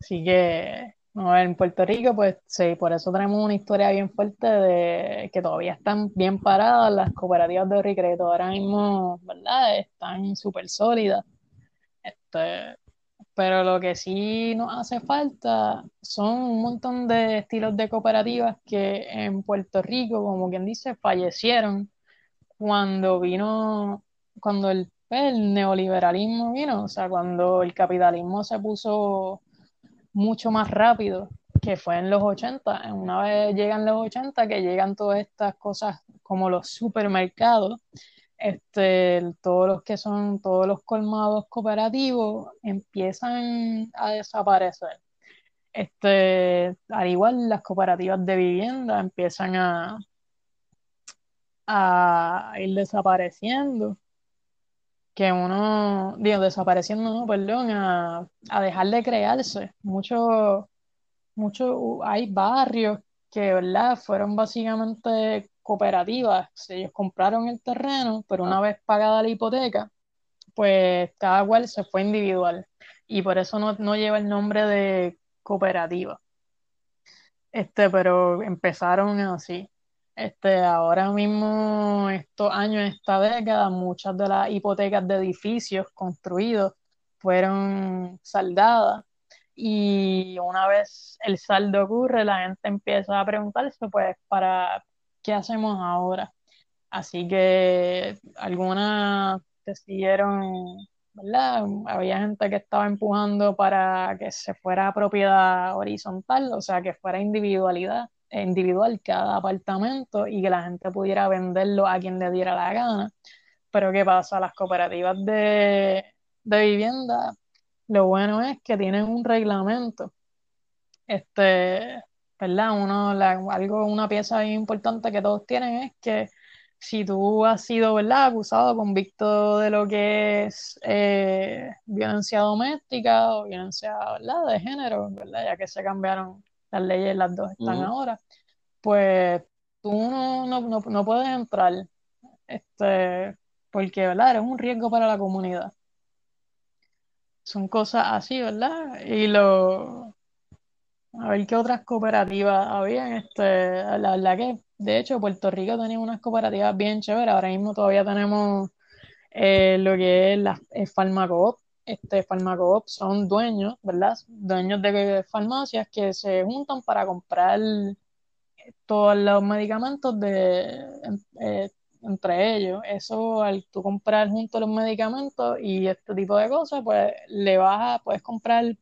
Speaker 2: Así que, no, en Puerto Rico, pues sí, por eso tenemos una historia bien fuerte de que todavía están bien paradas las cooperativas de recreto. Ahora mismo, ¿verdad? Están súper sólidas. Este, pero lo que sí nos hace falta son un montón de estilos de cooperativas que en Puerto Rico, como quien dice, fallecieron cuando vino, cuando el, el neoliberalismo vino, o sea, cuando el capitalismo se puso mucho más rápido, que fue en los 80, una vez llegan los 80, que llegan todas estas cosas como los supermercados, este, todos los que son, todos los colmados cooperativos empiezan a desaparecer. Este, al igual las cooperativas de vivienda empiezan a, a ir desapareciendo. Que uno, digo, desapareciendo, no, perdón, a, a dejar de crearse. Muchos, mucho, hay barrios que, ¿verdad? Fueron básicamente cooperativas, ellos compraron el terreno, pero una vez pagada la hipoteca, pues cada cual se fue individual y por eso no, no lleva el nombre de cooperativa. Este, pero empezaron así. Este, ahora mismo, estos años, esta década, muchas de las hipotecas de edificios construidos fueron saldadas y una vez el saldo ocurre, la gente empieza a preguntarse, pues, para qué hacemos ahora. Así que algunas decidieron, ¿verdad? Había gente que estaba empujando para que se fuera propiedad horizontal, o sea, que fuera individualidad, individual cada apartamento y que la gente pudiera venderlo a quien le diera la gana. Pero ¿qué pasa? Las cooperativas de, de vivienda, lo bueno es que tienen un reglamento. Este, ¿verdad? Uno, algo, una pieza importante que todos tienen es que si tú has sido, ¿verdad? Acusado, convicto de lo que es eh, violencia doméstica o violencia, ¿verdad? De género, ¿verdad? Ya que se cambiaron las leyes, las dos están ahora, pues tú no, no, no, puedes entrar, este, porque, ¿verdad? Eres un riesgo para la comunidad. son cosas así, ¿verdad? Y lo, a ver qué otras cooperativas había. Este, la verdad que, de hecho, Puerto Rico tenía unas cooperativas bien chéveres. Ahora mismo todavía tenemos eh, lo que es la Farmacoop. Este Farmacoop son dueños, ¿verdad? Dueños de farmacias que se juntan para comprar todos los medicamentos de, eh, entre ellos. Eso, al tú comprar juntos los medicamentos y este tipo de cosas, pues le vas a, puedes comprar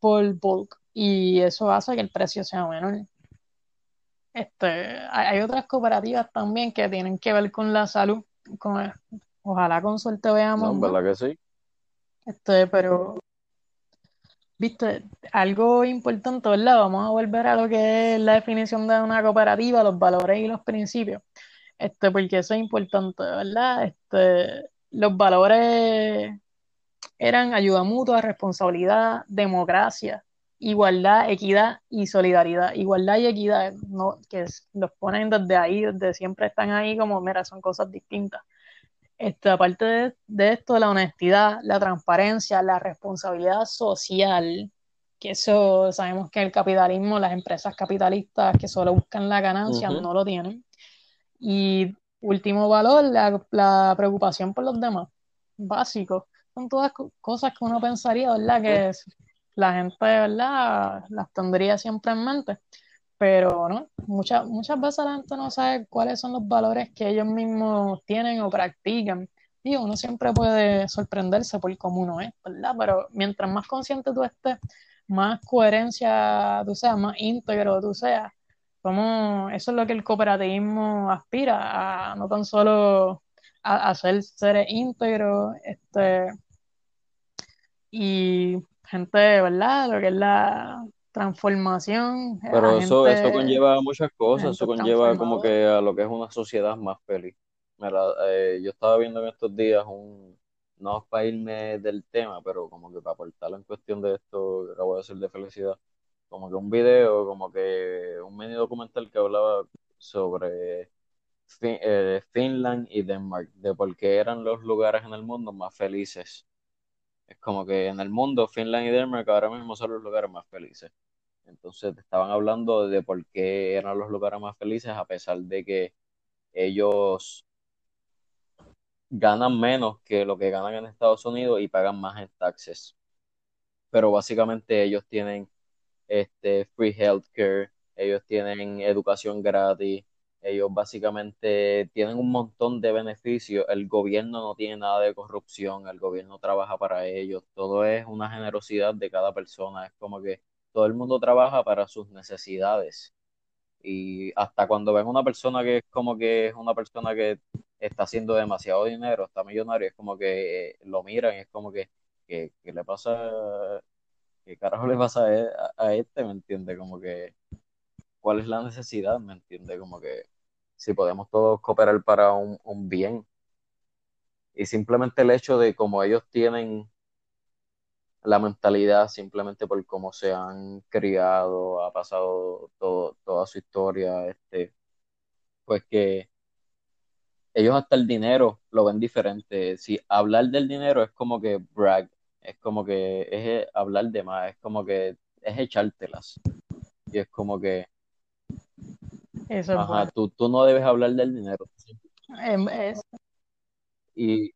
Speaker 2: por bulk y eso hace que el precio sea menor. Este, hay otras cooperativas también que tienen que ver con la salud. Con, ojalá con suerte veamos.
Speaker 1: No, ¿verdad que sí?
Speaker 2: Este, pero, viste, algo importante, ¿verdad? Vamos a volver a lo que es la definición de una cooperativa, los valores y los principios. Este, porque eso es importante, ¿verdad? Este, los valores eran ayuda mutua, responsabilidad, democracia, igualdad, equidad y solidaridad. Igualdad y equidad, no, que los ponen desde ahí, desde siempre están ahí como, mira, son cosas distintas. Este, aparte de, de esto, la honestidad, la transparencia, la responsabilidad social, que eso sabemos que el capitalismo, las empresas capitalistas que solo buscan la ganancia no lo tienen. Y último valor, la, la, preocupación por los demás, básico. Son todas cosas que uno pensaría, ¿verdad? Que la gente, ¿verdad? Las tendría siempre en mente. Pero, ¿no? Muchas, muchas veces la gente no sabe cuáles son los valores que ellos mismos tienen o practican. Y uno siempre puede sorprenderse por cómo uno es, ¿verdad? Pero mientras más consciente tú estés, más coherencia tú seas, más íntegro tú seas, como eso es lo que el cooperativismo aspira, a no tan solo a, a ser seres íntegros, este, y gente, ¿verdad? Lo que es la transformación.
Speaker 1: Pero eso, eso conlleva muchas cosas, eso conlleva como que a lo que es una sociedad más feliz. Eh, yo estaba viendo en estos días un, no para irme del tema, pero como que para aportarlo en cuestión de esto que acabo de decir de felicidad, como que un video, como que un mini documental que hablaba sobre eh, Finland y Denmark, de por qué eran los lugares en el mundo más felices es como que en el mundo, Finland y Denmark ahora mismo son los lugares más felices. Entonces estaban hablando de por qué eran los lugares más felices a pesar de que ellos ganan menos que lo que ganan en Estados Unidos y pagan más en taxes. Pero básicamente ellos tienen este free healthcare, ellos tienen educación gratis, ellos básicamente tienen un montón de beneficios. El gobierno no tiene nada de corrupción, el gobierno trabaja para ellos. Todo es una generosidad de cada persona. Es como que todo el mundo trabaja para sus necesidades. Y hasta cuando ven una persona que es como que es una persona que está haciendo demasiado dinero, está millonario, es como que lo miran es como que, ¿qué le pasa? ¿Qué carajo le pasa a, a este? ¿Me entiende? Como que cuál es la necesidad, ¿me entiende? Como que si podemos todos cooperar para un, bien. Y simplemente el hecho de cómo ellos tienen la mentalidad, simplemente por cómo se han criado, ha pasado todo, toda su historia, este, pues que ellos hasta el dinero lo ven diferente. Si hablar del dinero es como que brag, es como que es hablar de más, es como que es echártelas. Y es como que
Speaker 2: eso
Speaker 1: Ajá, tú, tú no debes hablar del dinero.
Speaker 2: Em, es,
Speaker 1: Y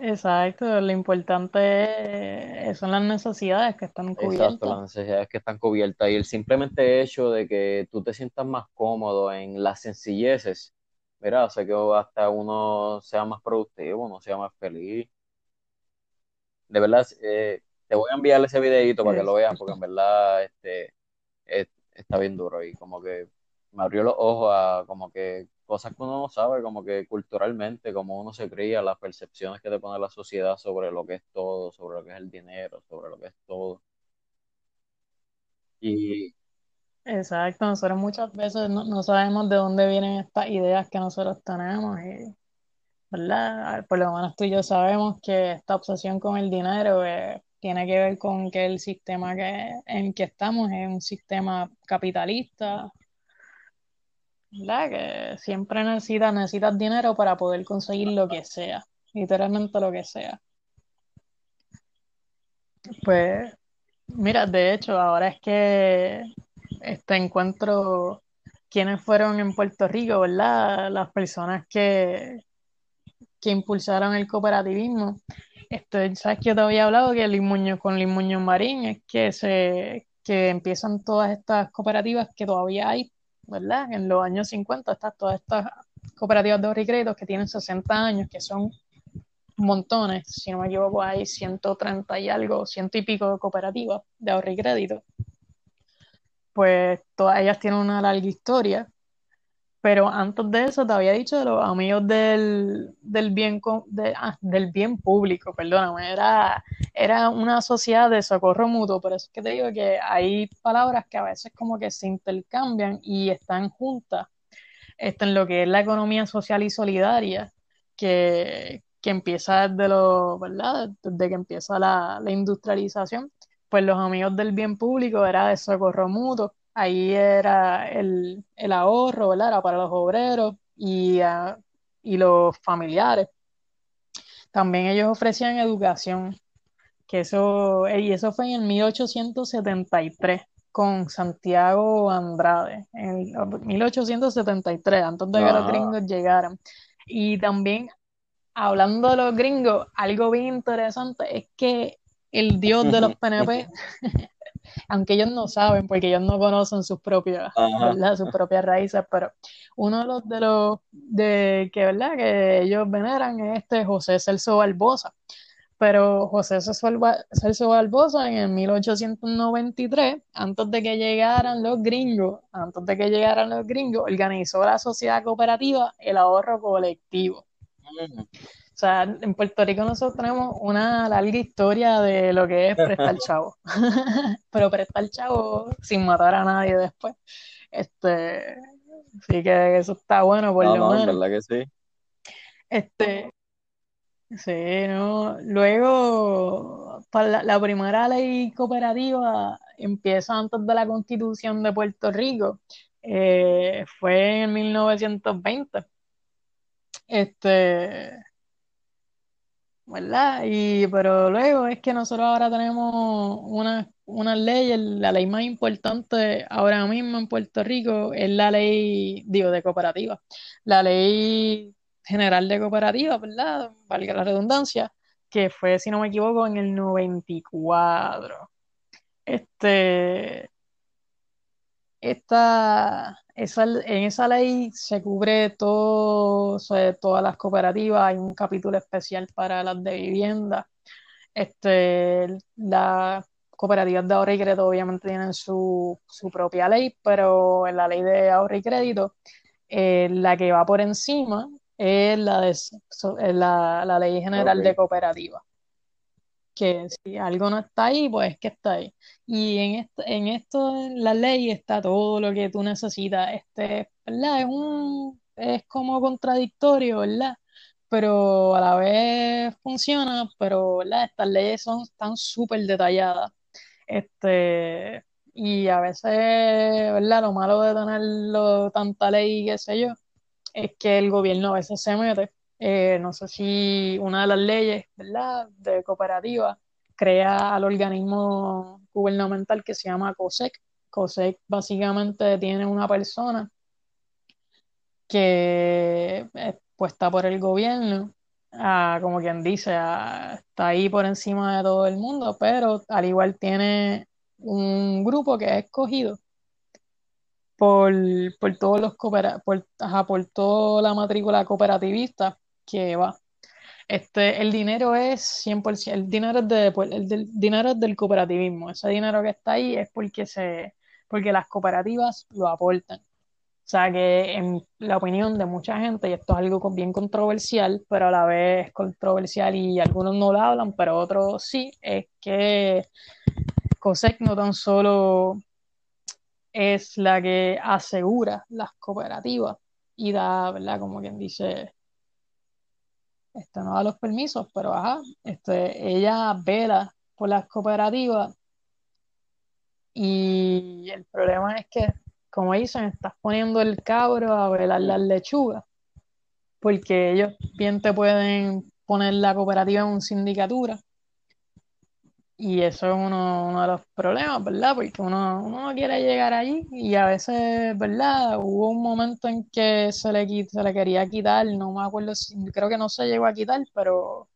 Speaker 2: exacto, lo importante son las necesidades que están
Speaker 1: exacto,
Speaker 2: cubiertas.
Speaker 1: las necesidades que están cubiertas y el simplemente hecho de que tú te sientas más cómodo en las sencilleces, mira, hace que hasta uno sea más productivo, uno sea más feliz. De verdad, eh, te voy a enviar ese videito para que lo veas, porque en verdad este, es- está bien duro y como que me abrió los ojos a como que cosas que uno no sabe, como que culturalmente, como uno se cría, las percepciones que te pone la sociedad sobre lo que es todo, sobre lo que es el dinero, sobre lo que es todo. Y
Speaker 2: Exacto, nosotros muchas veces no, no sabemos de dónde vienen estas ideas que nosotros tenemos y, ¿verdad? Por lo menos tú y yo sabemos que esta obsesión con el dinero eh, tiene que ver con que el sistema que, en que estamos es un sistema capitalista, ¿verdad? Que siempre necesitas, necesitas dinero para poder conseguir lo que sea, literalmente lo que sea. Pues, mira, de hecho, ahora es que este encuentro quiénes fueron en Puerto Rico, ¿verdad? Las personas que, que impulsaron el cooperativismo. Esto, ¿sabes que yo te había hablado que Luis con Luis Muñoz Marín es que se que empiezan todas estas cooperativas que todavía hay, ¿verdad? En los años 50 están todas estas cooperativas de ahorro y crédito que tienen 60 años, que son montones, si no me equivoco, hay 130 y algo, ciento y pico de cooperativas de ahorro y crédito. Pues todas ellas tienen una larga historia pero antes de eso te había dicho de los amigos del, del bien de, ah, del bien público, perdóname, era, era una sociedad de socorro mutuo, por eso es que te digo que hay palabras que a veces como que se intercambian y están juntas esto en lo que es la economía social y solidaria, que, que empieza desde lo, ¿verdad? Desde que empieza la, la industrialización, pues los amigos del bien público era de socorro mutuo ahí era el, ahorro, ¿verdad? Era para los obreros y, ah, y los familiares. También ellos ofrecían educación, que eso, y eso fue en 1873 con Santiago Andrade, en 1873, antes de que los gringos llegaran. Y también, hablando de los gringos, algo bien interesante es que el dios de los PNP [LAUGHS] [LAUGHS] aunque ellos no saben, porque ellos no conocen sus propias, sus propias raíces, pero uno de los de los de que verdad que ellos veneran es este José Celso Barbosa. Pero José Celso Barbosa en el 1893, antes de que llegaran los gringos, antes de que llegaran los gringos, organizó la sociedad cooperativa El Ahorro Colectivo. O sea, en Puerto Rico nosotros tenemos una larga historia de lo que es prestar [LAUGHS] chavo. [LAUGHS] Pero prestar chavo sin matar a nadie después. Este, sí que eso está bueno por lo no, menos.
Speaker 1: ¿verdad que sí?
Speaker 2: Este, sí, ¿no? Luego, la, la, primera ley cooperativa empieza antes de la constitución de Puerto Rico. Eh, fue en 1920. Este, ¿verdad? Y, pero luego es que nosotros ahora tenemos una, una ley, la ley más importante ahora mismo en Puerto Rico es la ley, digo, de cooperativa, la ley general de cooperativa, ¿verdad? Valga la redundancia, que fue, si no me equivoco, en el 94. Este, esta, esa, en esa ley se cubre todo, todas las cooperativas, hay un capítulo especial para las de vivienda. Este, la cooperativas de ahorro y crédito obviamente tienen su, propia ley, pero en la ley de ahorro y crédito, eh, la que va por encima es la, de, la, ley general de cooperativas que si algo no está ahí, pues es que está ahí. Y en esto, en esto, la ley está todo lo que tú necesitas. Este. Es un, es como contradictorio, ¿verdad? Pero a la vez funciona, pero ¿verdad? Estas leyes son, están súper detalladas. Este, y a veces, ¿verdad? Lo malo de tenerlo tanta ley, qué sé yo, es que el gobierno a veces se mete eh, no sé si una de las leyes, de cooperativa crea al organismo gubernamental que se llama COSEC. COSEC básicamente tiene una persona que es puesta por el gobierno, como quien dice, está ahí por encima de todo el mundo, pero al igual tiene un grupo que es escogido por, todos los por, por toda la matrícula cooperativista que va. Este, el dinero es 100%, el dinero es, de, el del, dinero es del cooperativismo. Ese dinero que está ahí es porque, se, porque las cooperativas lo aportan. O sea que en la opinión de mucha gente, y esto es algo bien controversial, pero a la vez es controversial y algunos no lo hablan, pero otros sí, es que COSEC no tan solo es la que asegura las cooperativas y da, ¿verdad? Como quien dice, este, no da los permisos, pero ajá, este, ella vela por las cooperativas. Y el problema es que, como dicen, estás poniendo el cabro a velar las lechugas, porque ellos bien te pueden poner la cooperativa en una sindicatura Y eso es uno, uno de los problemas, ¿verdad? Porque uno, uno no quiere llegar allí y a veces, ¿verdad? Hubo un momento en que se le, se le quería quitar, no me acuerdo, si- creo que no se llegó a quitar, pero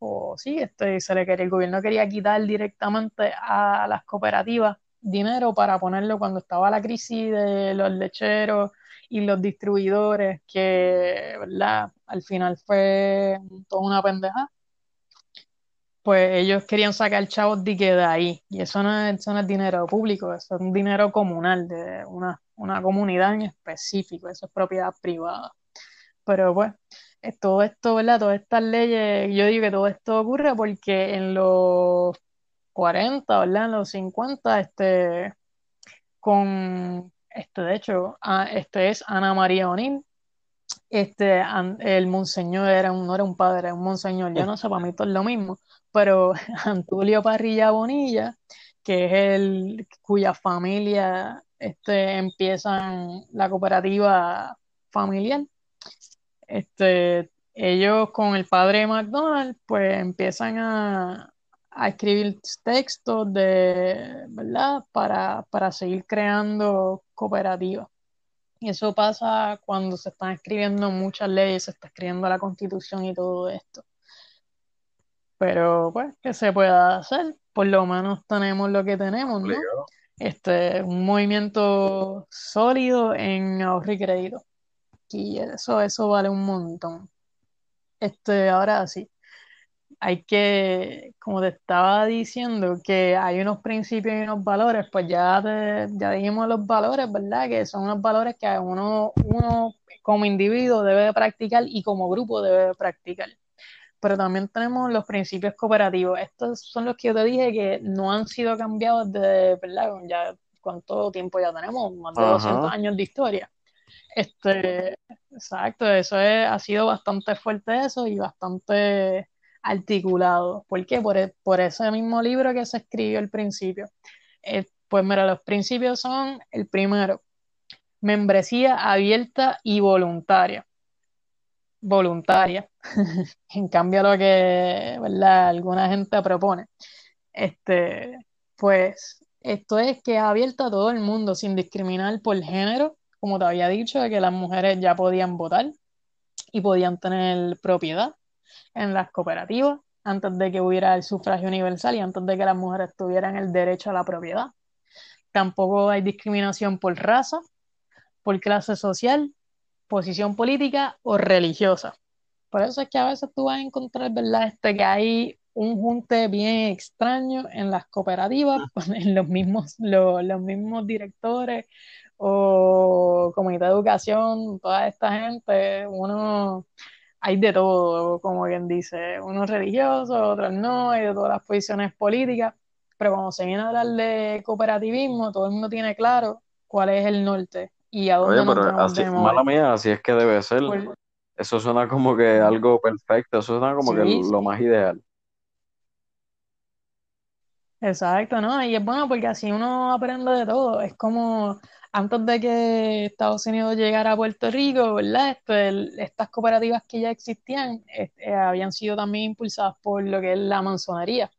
Speaker 2: o sí, este, se le quería, el gobierno quería quitar directamente a las cooperativas dinero para ponerlo cuando estaba la crisis de los lecheros y los distribuidores, que, ¿verdad? Al final fue toda una pendeja. Pues ellos querían sacar chavos de que de ahí, y eso no es, eso no es dinero público, eso es un dinero comunal de una, una comunidad en específico, eso es propiedad privada. Pero eh, todo esto, ¿verdad? Todas estas leyes, yo digo que todo esto ocurre porque en los 40, ¿verdad? En los 50, este, con, este, de hecho, este es Ana María O'Neill, este, el monseñor era un, no era un padre, era un monseñor, yo no sé, para mí todo es lo mismo, pero [LAUGHS] Antulio Parrilla Bonilla, que es el cuya familia, este, empiezan la cooperativa familiar, este, ellos con el padre McDonald, pues empiezan a, a escribir textos de, ¿verdad? Para, para seguir creando cooperativas. Y eso pasa cuando se están escribiendo muchas leyes, se está escribiendo la constitución y todo esto. Pero, pues, ¿qué se puede hacer? Por lo menos tenemos lo que tenemos, ¿no?
Speaker 1: Obligado.
Speaker 2: Este, un movimiento sólido en ahorro y crédito. Y eso, eso vale un montón. Este, ahora sí, hay que, como te estaba diciendo, que hay unos principios y unos valores, pues ya, te- ya dijimos los valores, ¿verdad? Que son unos valores que uno, uno como individuo debe de practicar y como grupo debe de practicar. Pero también tenemos los principios cooperativos. Estos son los que yo te dije que no han sido cambiados de, ¿verdad? Ya, ¿cuánto tiempo ya tenemos? Más de
Speaker 1: Ajá.
Speaker 2: 200 años de historia. Este, exacto, eso es- ha sido bastante fuerte eso y bastante articulado. ¿Por qué? Por, e- por ese mismo libro que se escribió al principio. Eh, pues mira, los principios son el primero, membresía abierta y voluntaria. Voluntaria. [LAUGHS] En cambio, lo que, alguna gente propone. Este, pues esto es que es abierta a todo el mundo sin discriminar por género, como te había dicho, de que las mujeres ya podían votar y podían tener propiedad en las cooperativas antes de que hubiera el sufragio universal y antes de que las mujeres tuvieran el derecho a la propiedad. Tampoco hay discriminación por raza, por clase social, posición política o religiosa. Por eso es que a veces tú vas a encontrar, ¿verdad? Este, que hay un junte bien extraño en las cooperativas, [LAUGHS] en los mismos, lo- los mismos directores o comité de educación, toda esta gente, uno, hay de todo, como quien dice, unos religiosos, otros no, hay de todas las posiciones políticas, pero cuando se viene a hablar de cooperativismo, todo el mundo tiene claro cuál es el norte y a
Speaker 1: Oye,
Speaker 2: dónde nos
Speaker 1: pero
Speaker 2: debemos
Speaker 1: así, mala mía, así es que debe ser.
Speaker 2: Por-
Speaker 1: Eso suena como que algo perfecto, eso suena como que
Speaker 2: Sí,
Speaker 1: lo más ideal.
Speaker 2: Exacto, ¿no? Y es bueno porque así uno aprende de todo. Es como antes de que Estados Unidos llegara a Puerto Rico, ¿verdad? Estas cooperativas que ya existían este, habían sido también impulsadas por lo que es la masonería.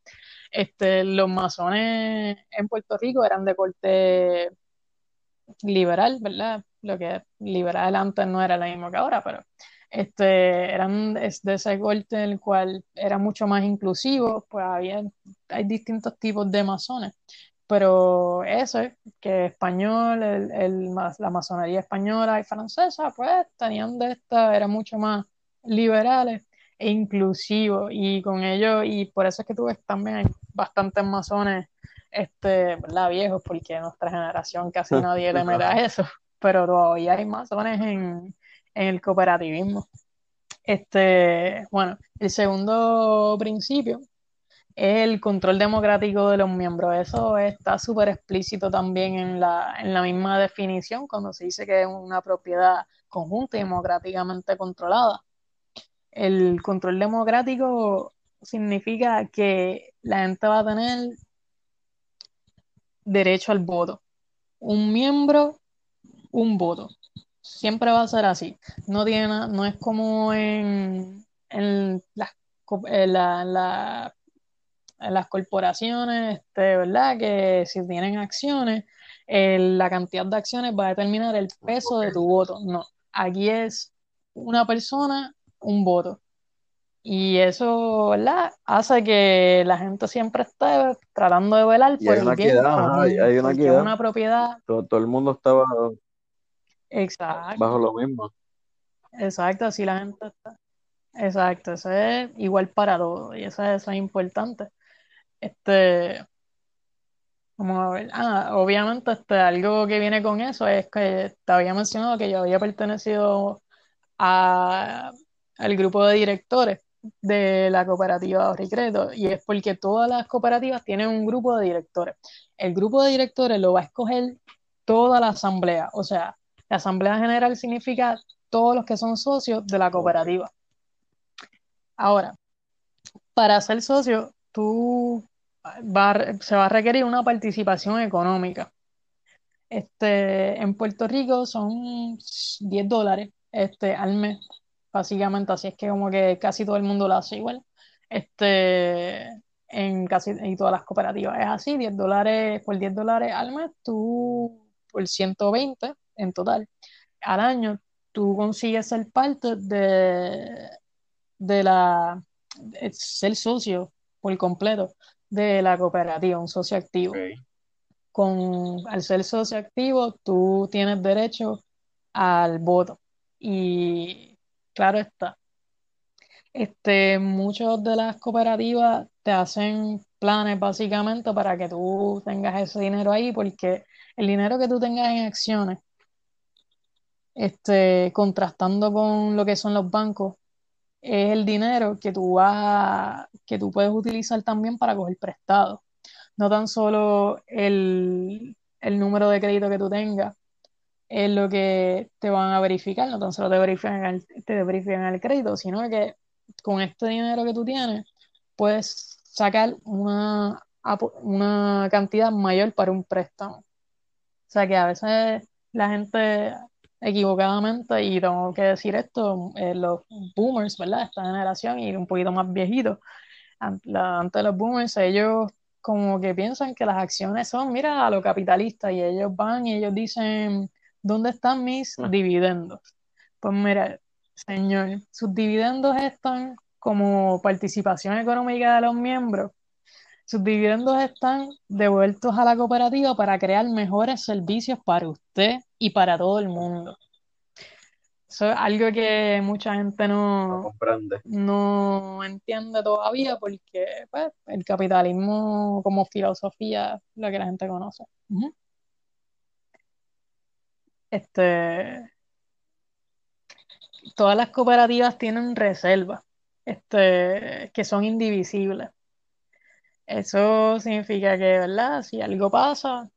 Speaker 2: Este, los masones en Puerto Rico eran de corte liberal, ¿verdad? Lo que liberal antes no era lo mismo que ahora, pero este, eran de ese corte en el cual era mucho más inclusivo, pues había, hay distintos tipos de masones, pero eso, que español, el, el- la masonería española y francesa, pues tenían de esta, eran mucho más liberales e inclusivos, y con ello, y por eso es que tú ves también hay bastantes masones este, ¿verdad? Viejos, porque a nuestra generación casi [LAUGHS] nadie le eso, pero todavía hay masones en, en el cooperativismo. Este, bueno, el segundo principio es el control democrático de los miembros. Eso está súper explícito también en la, en la misma definición, cuando se dice que es una propiedad conjunta y democráticamente controlada. El control democrático significa que la gente va a tener derecho al voto. Un miembro, un voto. Siempre va a ser así. No tiene no es como en, en las la- las corporaciones, este, ¿verdad? Que si tienen acciones, la cantidad de acciones va a determinar el peso de tu voto. No, aquí es una persona, un voto. Y eso, ¿verdad? Hace que la gente siempre esté tratando de velar por el bien.
Speaker 1: hay, hay una,
Speaker 2: una propiedad.
Speaker 1: Todo, el mundo estaba
Speaker 2: Exacto.
Speaker 1: bajo lo mismo.
Speaker 2: Exacto, así la gente está. Exacto, eso es igual para todos y eso, eso es importante. Este, vamos a ver. Ah, obviamente, este, algo que viene con eso es que te había mencionado que yo había pertenecido a, al grupo de directores de la cooperativa Ahorro y es porque todas las cooperativas tienen un grupo de directores. El grupo de directores lo va a escoger toda la asamblea, o sea, la asamblea general significa todos los que son socios de la cooperativa. Ahora, para ser socio, tú se va a requerir una participación económica. Este, en Puerto Rico son 10 dólares este, al mes, básicamente, así es que como que casi todo el mundo lo hace igual. Este, en casi y todas las cooperativas es así, 10 dólares por 10 dólares al mes, tú por 120 en total al año, tú consigues ser parte de, de la, ser socio por completo de la cooperativa, un socio activo. Con, al ser socio activo, tú tienes derecho al voto. Y claro está, este, muchas de las cooperativas te hacen planes básicamente para que tú tengas ese dinero ahí, porque el dinero que tú tengas en acciones, este, contrastando con lo que son los bancos, es el dinero que tú vas, que tú puedes utilizar también para coger prestado. No tan solo el, número de crédito que tú tengas es lo que te van a verificar, no tan solo te verifican el, te verifican el crédito, sino que con este dinero que tú tienes puedes sacar una, una cantidad mayor para un préstamo. O sea que a veces la gente equivocadamente, y tengo que decir esto, eh, los boomers, ¿verdad? Esta generación y un poquito más viejitos, antes de los boomers, ellos como que piensan que las acciones son, mira, a lo capitalista, y ellos van y ellos dicen, ¿dónde están mis ah. dividendos? Pues mira, señor, sus dividendos están como participación económica de los miembros. Sus dividendos están devueltos a la cooperativa para crear mejores servicios para usted y para todo el mundo. Eso es algo que mucha gente no, no, entiende todavía porque pues, el capitalismo como filosofía es lo que la gente conoce. Este, todas las cooperativas tienen reservas este, que son indivisibles. Eso significa que, ¿verdad? Si algo pasa,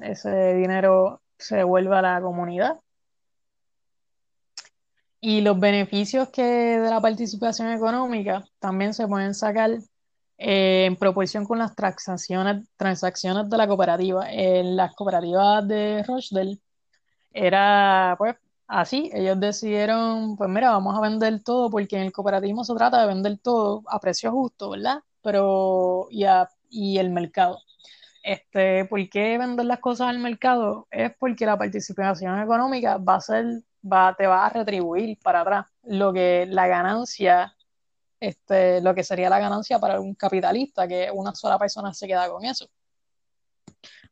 Speaker 2: ese dinero se devuelve a la comunidad. Y los beneficios que de la participación económica también se pueden sacar eh, en proporción con las transacciones, transacciones de la cooperativa. En las cooperativas de Rochdale era pues así, ellos decidieron, pues mira, vamos a vender todo porque en el cooperativismo se trata de vender todo a precio justo, ¿verdad? Pero y, y el mercado. Este, ¿por qué vender las cosas al mercado? Es porque la participación económica va a ser, va, te va a retribuir para atrás lo que la ganancia, este, lo que sería la ganancia para un capitalista, que una sola persona se queda con eso.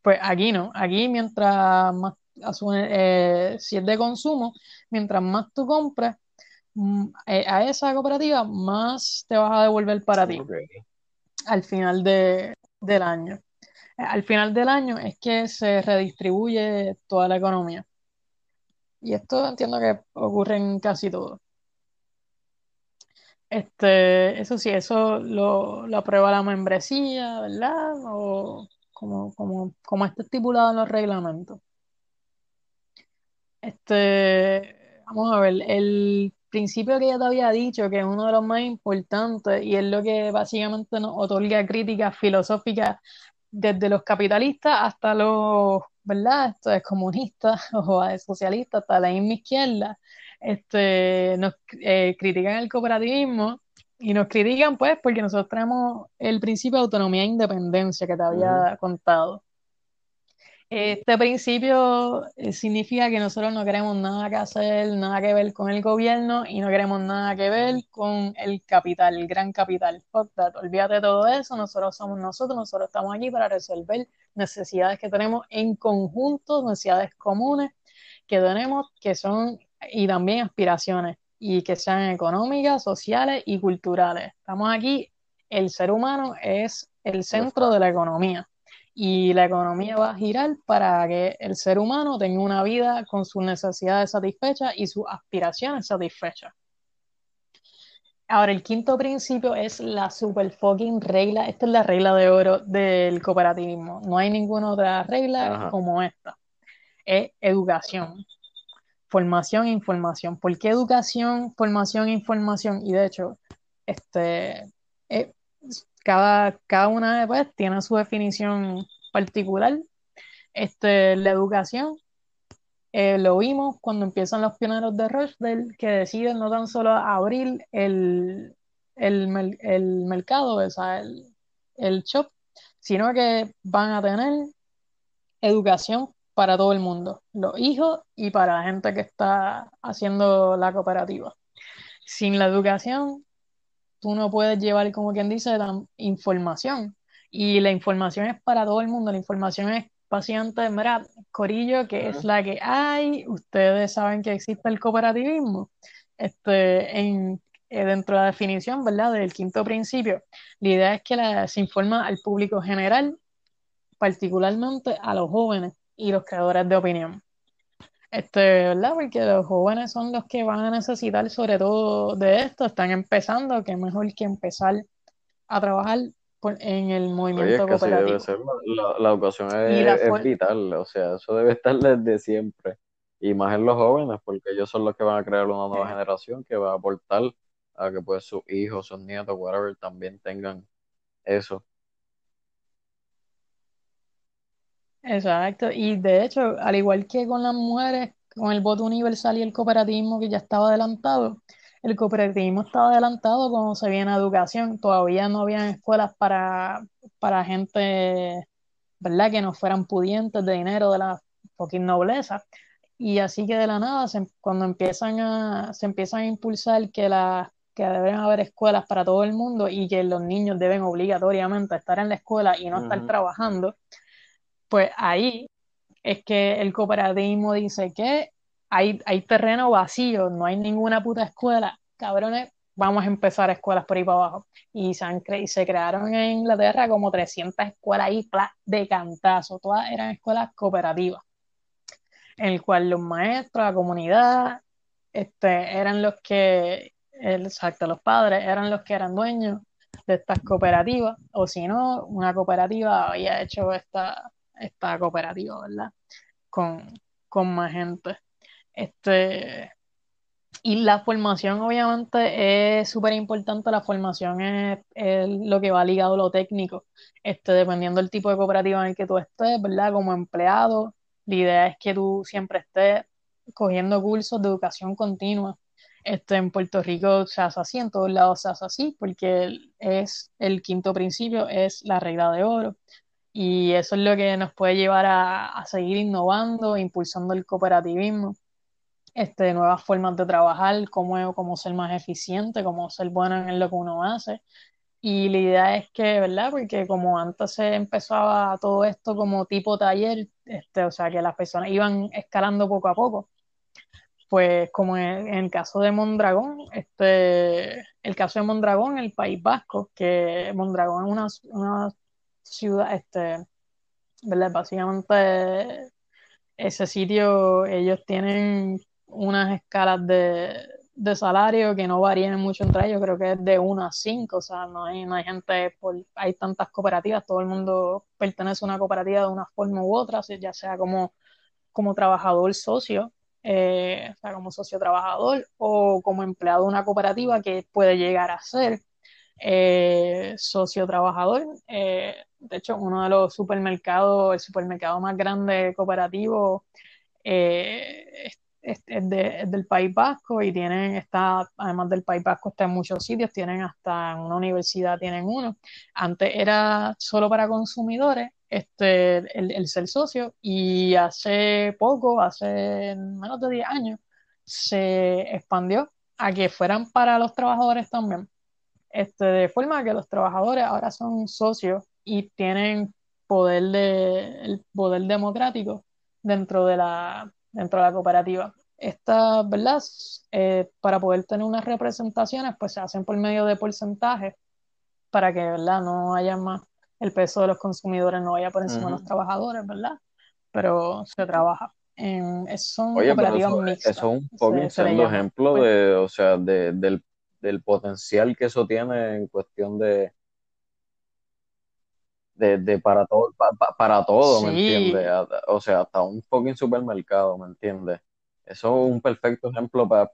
Speaker 2: Pues aquí no, aquí mientras más eh, si es de consumo, mientras más tú compres mm, eh, a esa cooperativa, más te vas a devolver para ti al final de, del año. Al final del año es que se redistribuye toda la economía. Y esto entiendo que ocurre en casi todo. Este, eso sí, eso lo, lo aprueba la membresía, ¿verdad? O como, como, como está estipulado en los reglamentos. Este, vamos a ver, el principio que ya te había dicho, que es uno de los más importantes y es lo que básicamente nos otorga críticas filosóficas desde los capitalistas hasta los, ¿verdad? Esto es comunistas [LAUGHS] o socialistas, hasta la misma izquierda, este, nos eh, critican el cooperativismo y nos critican, pues, porque nosotros tenemos el principio de autonomía e independencia que te había contado. Este principio eh, significa que nosotros no queremos nada que hacer, nada que ver con el gobierno y no queremos nada que ver con el capital, el gran capital. Olvídate de todo eso, nosotros somos nosotros, nosotros estamos aquí para resolver necesidades que tenemos en conjunto, necesidades comunes que tenemos, que son, y también aspiraciones, y que sean económicas, sociales y culturales. Estamos aquí, el ser humano es el centro de la economía y la economía va a girar para que el ser humano tenga una vida con sus necesidades satisfechas y sus aspiraciones satisfechas. Ahora, el quinto principio es la super fucking regla. Esta es la regla de oro del cooperativismo. No hay ninguna otra regla como esta. Es educación. Formación e información. ¿Por qué educación, formación e información? Y de hecho, este, cada, cada una pues, tiene su definición particular. Este, la educación, eh, lo vimos cuando empiezan los pioneros de Rochdale, que deciden no tan solo abrir el, el, el mercado, o sea, el, el shop, sino que van a tener educación para todo el mundo, los hijos y para la gente que está haciendo la cooperativa. Sin la educación, tú no puedes llevar, como quien dice, la información. Y la información es para todo el mundo. La información es paciente, mira, Corillo, que es la que hay. Ustedes saben que existe el cooperativismo. Este, en, eh, dentro de la definición, ¿verdad? Del quinto principio, la idea es que se informa al público general, particularmente a los jóvenes y los creadores de opinión. Este, ¿verdad? Porque los jóvenes son los que van a necesitar sobre todo de esto, están empezando, que mejor que empezar a trabajar en el movimiento
Speaker 1: Oye, es que
Speaker 2: cooperativo.
Speaker 1: debe ser. La, la, educación es, es, vital, o sea, eso debe estar desde siempre. Y más en los jóvenes, porque ellos son los que van a crear una nueva generación que va a aportar a que pues sus hijos, sus nietos, whatever, también tengan eso.
Speaker 2: Exacto, y de hecho, al igual que con las mujeres, con el voto universal y el cooperativismo que ya estaba adelantado, el cooperativismo estaba adelantado cuando se viene a educación, todavía no habían escuelas para, para gente, ¿verdad?, que no fueran pudientes de dinero de la fucking nobleza, y así que de la nada, cuando empiezan a, se empiezan a impulsar que la, que deben haber escuelas para todo el mundo y que los niños deben obligatoriamente estar en la escuela y no estar trabajando, pues ahí es que el cooperativismo dice que hay, hay terreno vacío, no hay ninguna puta escuela, cabrones, vamos a empezar escuelas por ahí para abajo. Y se, han y se crearon en Inglaterra como 300 escuelas ahí de cantazo, todas eran escuelas cooperativas, en el cual los maestros, la comunidad, este, eran los que, exacto, los padres eran los que eran dueños de estas cooperativas, o si no, una cooperativa había hecho esta, esta cooperativa, ¿verdad? Con, con más gente. Este, y la formación, obviamente, es súper importante. La formación es, lo que va ligado a lo técnico. Este, dependiendo del tipo de cooperativa en el que tú estés, ¿verdad? Como empleado, la idea es que tú siempre estés cogiendo cursos de educación continua. Este, en Puerto Rico se hace así, en todos lados se hace así, porque es el quinto principio, es la regla de oro. Y eso es lo que nos puede llevar a, seguir innovando, impulsando el cooperativismo, este, nuevas formas de trabajar, cómo, cómo ser más eficiente, cómo ser bueno en lo que uno hace. Y la idea es que, ¿verdad? Porque como antes se empezaba todo esto como tipo taller, este, o sea, que las personas iban escalando poco a poco. Pues como en, el caso de Mondragón, este, el caso de Mondragón, el País Vasco, que Mondragón es una ciudad, este, ¿verdad? Básicamente ese sitio, ellos tienen unas escalas de, de salario que no varían mucho entre ellos, creo que es de 1 a 5, o sea, no hay, no hay gente, por, hay tantas cooperativas, todo el mundo pertenece a una cooperativa de una forma u otra, ya sea como, como trabajador socio, eh, o sea, como socio trabajador o como empleado de una cooperativa que puede llegar a ser eh, socio trabajador. Eh, de hecho, uno de los supermercados, el supermercado más grande cooperativo, eh, es, del País Vasco y tienen, está, además del País Vasco, está en muchos sitios, tienen hasta en una universidad, tienen uno. Antes era solo para consumidores, este, el, el ser socio, y hace poco, hace menos de 10 años, se expandió a que fueran para los trabajadores también. Este, de forma que los trabajadores ahora son socios y tienen poder de, el poder democrático dentro de la, dentro de la cooperativa. Estas, ¿verdad? Eh, para poder tener unas representaciones, pues se hacen por medio de porcentajes para que, ¿verdad? No haya más, el peso de los consumidores no vaya por encima de los trabajadores, ¿verdad? Pero se trabaja. En, son cooperativas
Speaker 1: eso,
Speaker 2: mixtas.
Speaker 1: Eso es un poco ejemplo pues de, o sea, de, del, del potencial que eso tiene en cuestión de, de, de para todo, para todo, ¿me entiendes? O sea, hasta un fucking supermercado, ¿me entiendes? Eso es un perfecto ejemplo para,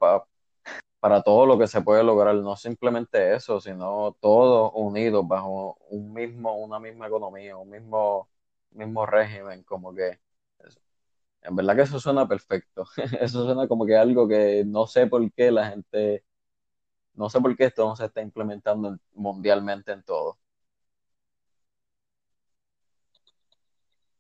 Speaker 1: para, todo lo que se puede lograr, no simplemente eso, sino todos unidos bajo un mismo, una misma economía, un mismo, mismo régimen, como que en verdad que eso suena perfecto. [LAUGHS] Eso suena como que algo que no sé por qué la gente, no sé por qué esto no se está implementando mundialmente en todo.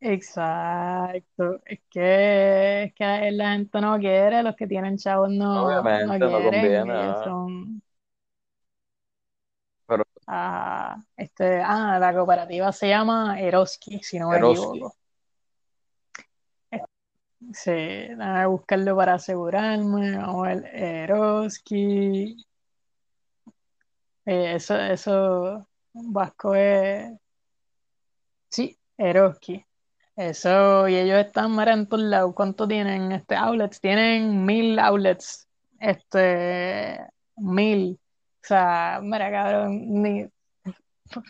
Speaker 2: Exacto, es que, es que la gente no quiere, los que tienen chavos no,
Speaker 1: Obviamente
Speaker 2: no
Speaker 1: no
Speaker 2: quieren,
Speaker 1: conviene,
Speaker 2: ellos
Speaker 1: ah,
Speaker 2: son,
Speaker 1: pero
Speaker 2: ah, este, ah, la cooperativa se llama Eroski, si no me
Speaker 1: Eroski,
Speaker 2: equivoco. Sí, déjame buscarlo para asegurarme, vamos a ver, Eroski, Eh, eso, eso, vasco es, sí, Eroski. Eso, y ellos están mira, en todos lados. ¿Cuánto tienen este outlets? Tienen mil outlets. Este, mil. O sea, mira, cabrón, ni,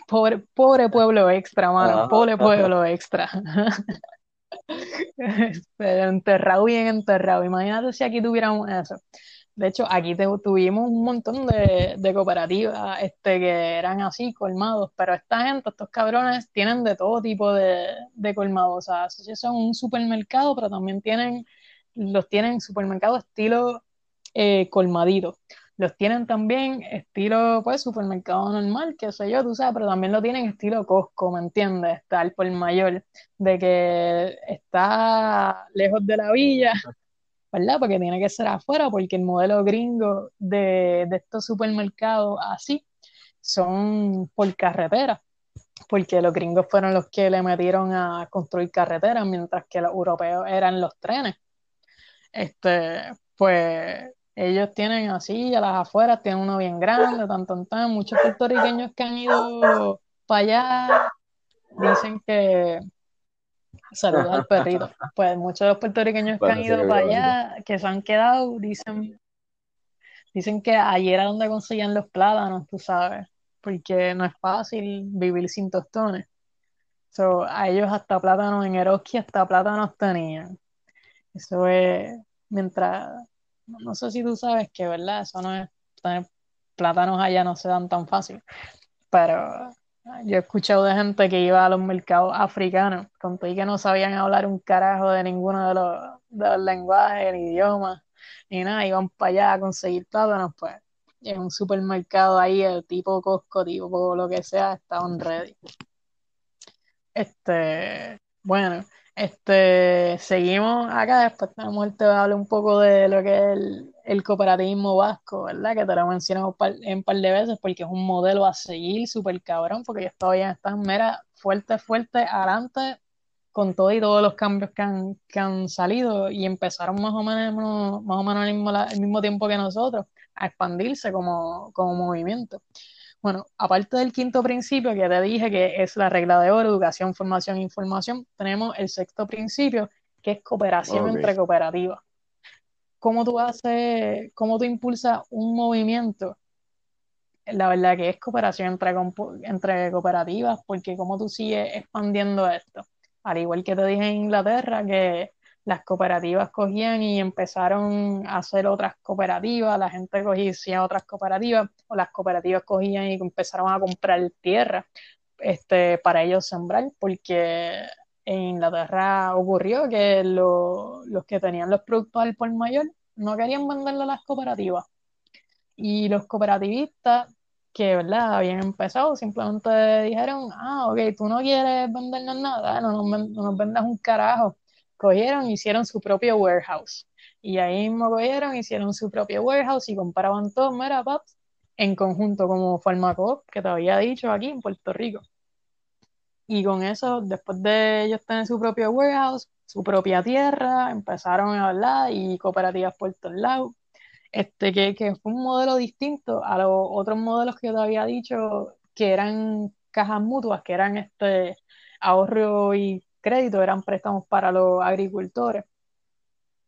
Speaker 2: pobre, pobre pueblo extra, mano. Pobre pueblo extra. Pero [LAUGHS] enterrado, bien enterrado. Imagínate si aquí tuviéramos eso. De hecho, aquí tuvimos un montón de, cooperativas este, que eran así, colmados, pero esta gente, estos cabrones, tienen de todo tipo de, de colmados. O sea, son un supermercado, pero también tienen, los tienen supermercado estilo eh, colmadito. Los tienen también estilo, pues, supermercado normal, qué sé yo, tú sabes, pero también lo tienen estilo Costco, ¿me entiendes? Está el por mayor, de que está lejos de la villa, ¿verdad? Porque tiene que ser afuera, porque el modelo gringo de, estos supermercados así son por carretera, porque los gringos fueron los que le metieron a construir carreteras, mientras que los europeos eran los trenes. Este, pues ellos tienen así, a las afueras, tienen uno bien grande, tan, tan, tan. Muchos puertorriqueños que han ido para allá dicen que, saludos al [LAUGHS] perrito, pues muchos de los puertorriqueños que han ido para allá, que se han quedado, dicen, dicen que ayer era donde conseguían los plátanos, tú sabes, porque no es fácil vivir sin tostones. So, a ellos hasta plátanos en Eroski, hasta plátanos tenían. Eso es, mientras, no sé si tú sabes que, ¿verdad? Eso no es, tener plátanos allá no se dan tan fácil, pero yo he escuchado de gente que iba a los mercados africanos, con y que no sabían hablar un carajo de ninguno de los, de los lenguajes, ni idiomas, ni nada, iban para allá a conseguir plátanos, pues en un supermercado ahí, el tipo Costco, tipo lo que sea, estaban ready. Este, bueno, este, seguimos acá, después tenemos el te voy a hablar un poco de lo que es el, el cooperativismo vasco, ¿verdad? Que te lo mencionamos en par de veces porque es un modelo a seguir, súper cabrón, porque ellos todavía están, mera, fuerte, fuerte, adelante con todo y todos los cambios que han, que han salido y empezaron más o menos, más o menos al mismo, la- al mismo tiempo que nosotros a expandirse como, como movimiento. Bueno, aparte del quinto principio que te dije que es la regla de oro, educación, formación e información, tenemos el sexto principio que es cooperación entre cooperativas. ¿Cómo tú haces, cómo tú impulsas un movimiento? La verdad que es cooperación entre, entre cooperativas, porque cómo tú sigues expandiendo esto. Al igual que te dije en Inglaterra, que las cooperativas cogían y empezaron a hacer otras cooperativas, la gente cogía otras cooperativas, o las cooperativas cogían y empezaron a comprar tierra este, para ellos sembrar, porque en Inglaterra ocurrió que lo- los que tenían los productos al por mayor no querían venderle a las cooperativas. Y los cooperativistas que, ¿verdad? Habían empezado, simplemente dijeron, ah, ok, tú no quieres vendernos nada, no nos, no nos vendas un carajo. Cogieron, hicieron su propio warehouse. Y ahí mismo cogieron, hicieron su propio warehouse y compraban todo, mira, en conjunto como Farmacoop, que te había dicho aquí en Puerto Rico. Y con eso, después de ellos tener su propio warehouse, su propia tierra, empezaron a hablar y cooperativas por todos. Este, que, que fue un modelo distinto a los otros modelos que yo te había dicho, que eran cajas mutuas, que eran este ahorro y crédito, eran préstamos para los agricultores.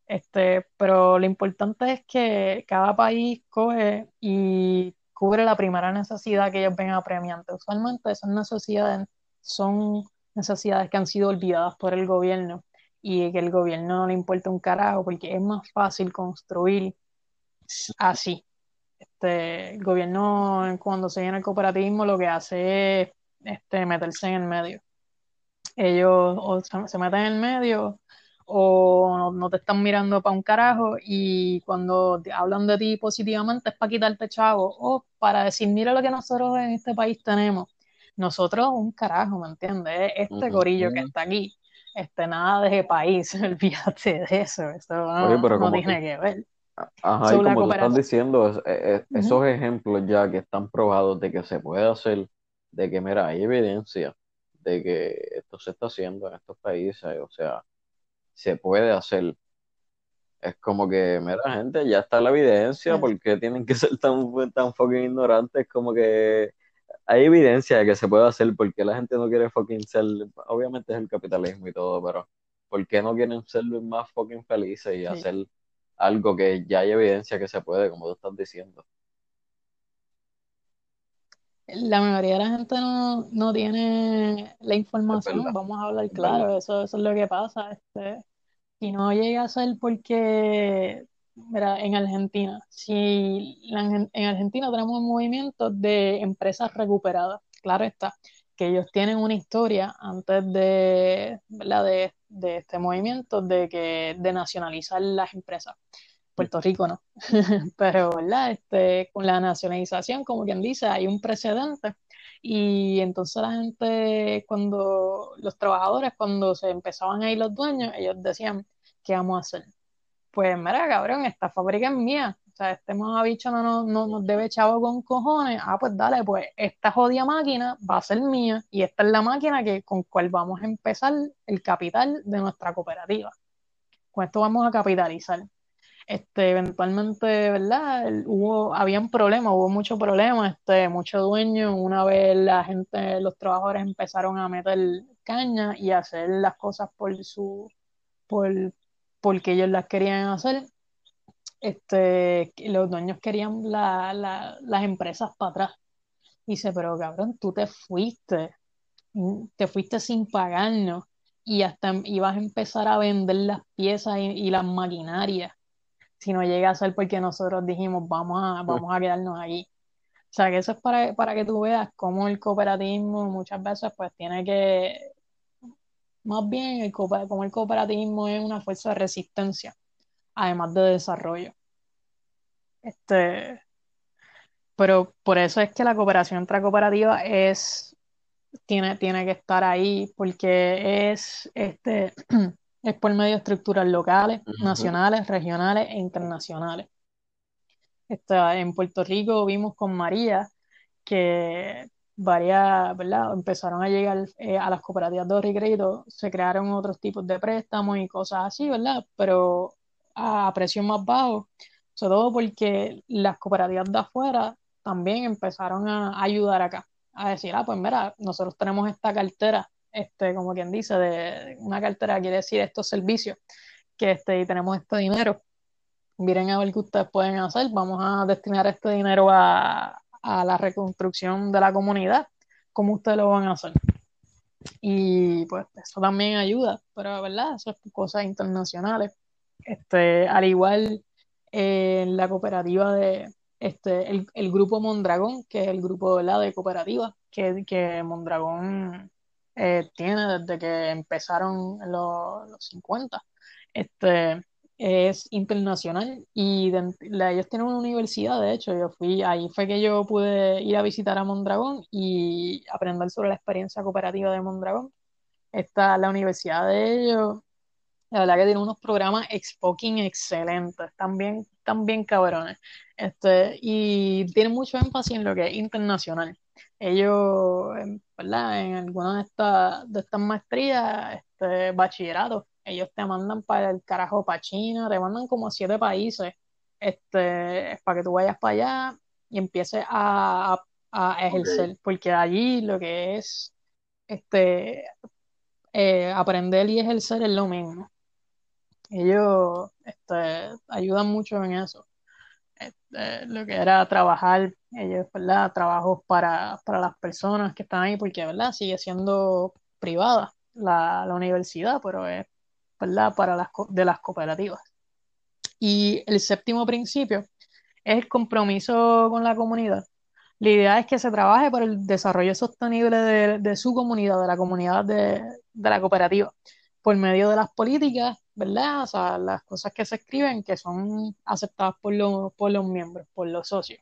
Speaker 2: Este, pero lo importante es que cada país coge y cubre la primera necesidad que ellos ven apremiante. Usualmente esas necesidades son necesidades que han sido olvidadas por el gobierno y que el gobierno no le importa un carajo porque es más fácil construir así. Este, el gobierno cuando se viene el cooperativismo lo que hace es este, meterse en el medio. Ellos o se, meten en el medio o no, te están mirando para un carajo y cuando hablan de ti positivamente es para quitarte chavo o para decir, mira lo que nosotros en este país tenemos. Nosotros un carajo, ¿me entiendes? Este gorillo que está aquí, este nada de país, [LAUGHS] olvídate de eso, eso no, tiene que ver.
Speaker 1: Ajá, y como tú estás diciendo, esos ejemplos ya que están probados de que se puede hacer, de que, mira, hay evidencia de que esto se está haciendo en estos países, o sea, se puede hacer. Es como que, mira, gente, ya está la evidencia, ¿por qué tienen que [LAUGHS] ser tan, tan fucking ignorantes? Como que hay evidencia de que se puede hacer, porque la gente no quiere fucking ser, obviamente es el capitalismo y todo, pero ¿por qué no quieren ser más fucking felices y hacer algo que ya hay evidencia que se puede, como tú estás diciendo.
Speaker 2: La mayoría de la gente no, tiene la información, vamos a hablar claro, eso, eso es lo que pasa. Este, y no llega a ser porque, mira, en Argentina, si en Argentina tenemos un movimiento de empresas recuperadas, claro está, que ellos tienen una historia antes de, ¿verdad? de de este movimiento de que de nacionalizar las empresas. Puerto Rico no, [LAUGHS] pero ¿verdad? Este, con la nacionalización, como quien dice, hay un precedente y entonces la gente, cuando los trabajadores, cuando se empezaban a ir los dueños, ellos decían, ¿qué vamos a hacer? Pues mira, cabrón, esta fábrica es mía, o sea, este bicho no, no, nos debe chavo con cojones. Ah, pues dale, pues esta jodida máquina va a ser mía y esta es la máquina que, con cual vamos a empezar el capital de nuestra cooperativa. Con esto vamos a capitalizar. Este, eventualmente, ¿verdad? Hubo, habían problemas, hubo muchos problemas, este, muchos dueños. Una vez la gente, los trabajadores empezaron a meter caña y hacer las cosas por su, por, porque ellos las querían hacer este, los dueños querían las empresas para atrás. Dice, pero cabrón, tú te fuiste, te fuiste sin pagarnos y hasta ibas a empezar a vender las piezas y, las maquinarias. Si no llega a ser porque nosotros dijimos, vamos a, vamos a quedarnos ahí. O sea, que eso es para, para que tú veas cómo el cooperativismo muchas veces pues tiene que, más bien, el, como el cooperativismo es una fuerza de resistencia además de desarrollo. Este, pero por eso es que la cooperación intracooperativa es, tiene, tiene que estar ahí, porque es, este, [CLEARS THROAT] es por medio de estructuras locales, nacionales, regionales e internacionales. Este, en Puerto Rico vimos con María que varias, ¿verdad? Empezaron a llegar eh, a las cooperativas de crédito, se crearon otros tipos de préstamos y cosas así, ¿verdad? Pero a precios más bajos, sobre todo porque las cooperativas de afuera también empezaron a ayudar acá, a decir, ah, pues mira, nosotros tenemos esta cartera, este, como quien dice, de una cartera quiere decir estos servicios, que este, y tenemos este dinero, miren a ver qué ustedes pueden hacer, vamos a destinar este dinero a, a la reconstrucción de la comunidad, ¿cómo ustedes lo van a hacer? Y pues eso también ayuda, pero verdad, eso es cosas internacionales. Este, al igual en eh, la cooperativa de este, el, grupo Mondragón, que es el grupo de cooperativas que, que Mondragón eh, tiene desde que empezaron los, los 50. Este, es internacional y ellos tienen una universidad, de hecho, yo fui, ahí fue que yo pude ir a visitar a Mondragón y aprender sobre la experiencia cooperativa de Mondragón. Está la universidad de ellos, la verdad que tiene unos programas expoking excelentes, también, también cabrones. Este, y tiene mucho énfasis en lo que es internacional. Ellos, en- ¿verdad? En algunas de estas, de estas maestrías, este, bachillerato, ellos te mandan para el carajo, para China, te mandan como a siete países, este, para que tú vayas para allá y empieces a, a- a ejercer, porque allí lo que es, este, eh, aprender y ejercer es lo mismo. Ellos este, ayudan mucho en eso. Este, lo que era trabajar, ellos, ¿verdad? Trabajos para, para las personas que están ahí, porque, ¿verdad? Sigue siendo privada la, la universidad, pero es, ¿verdad? Para las, de las cooperativas. Y el séptimo principio es el compromiso con la comunidad. La idea es que se trabaje por el desarrollo sostenible de, de su comunidad, de la comunidad de, de la cooperativa, por medio de las políticas, ¿verdad? O sea, las cosas que se escriben que son aceptadas por los, por los miembros, por los socios.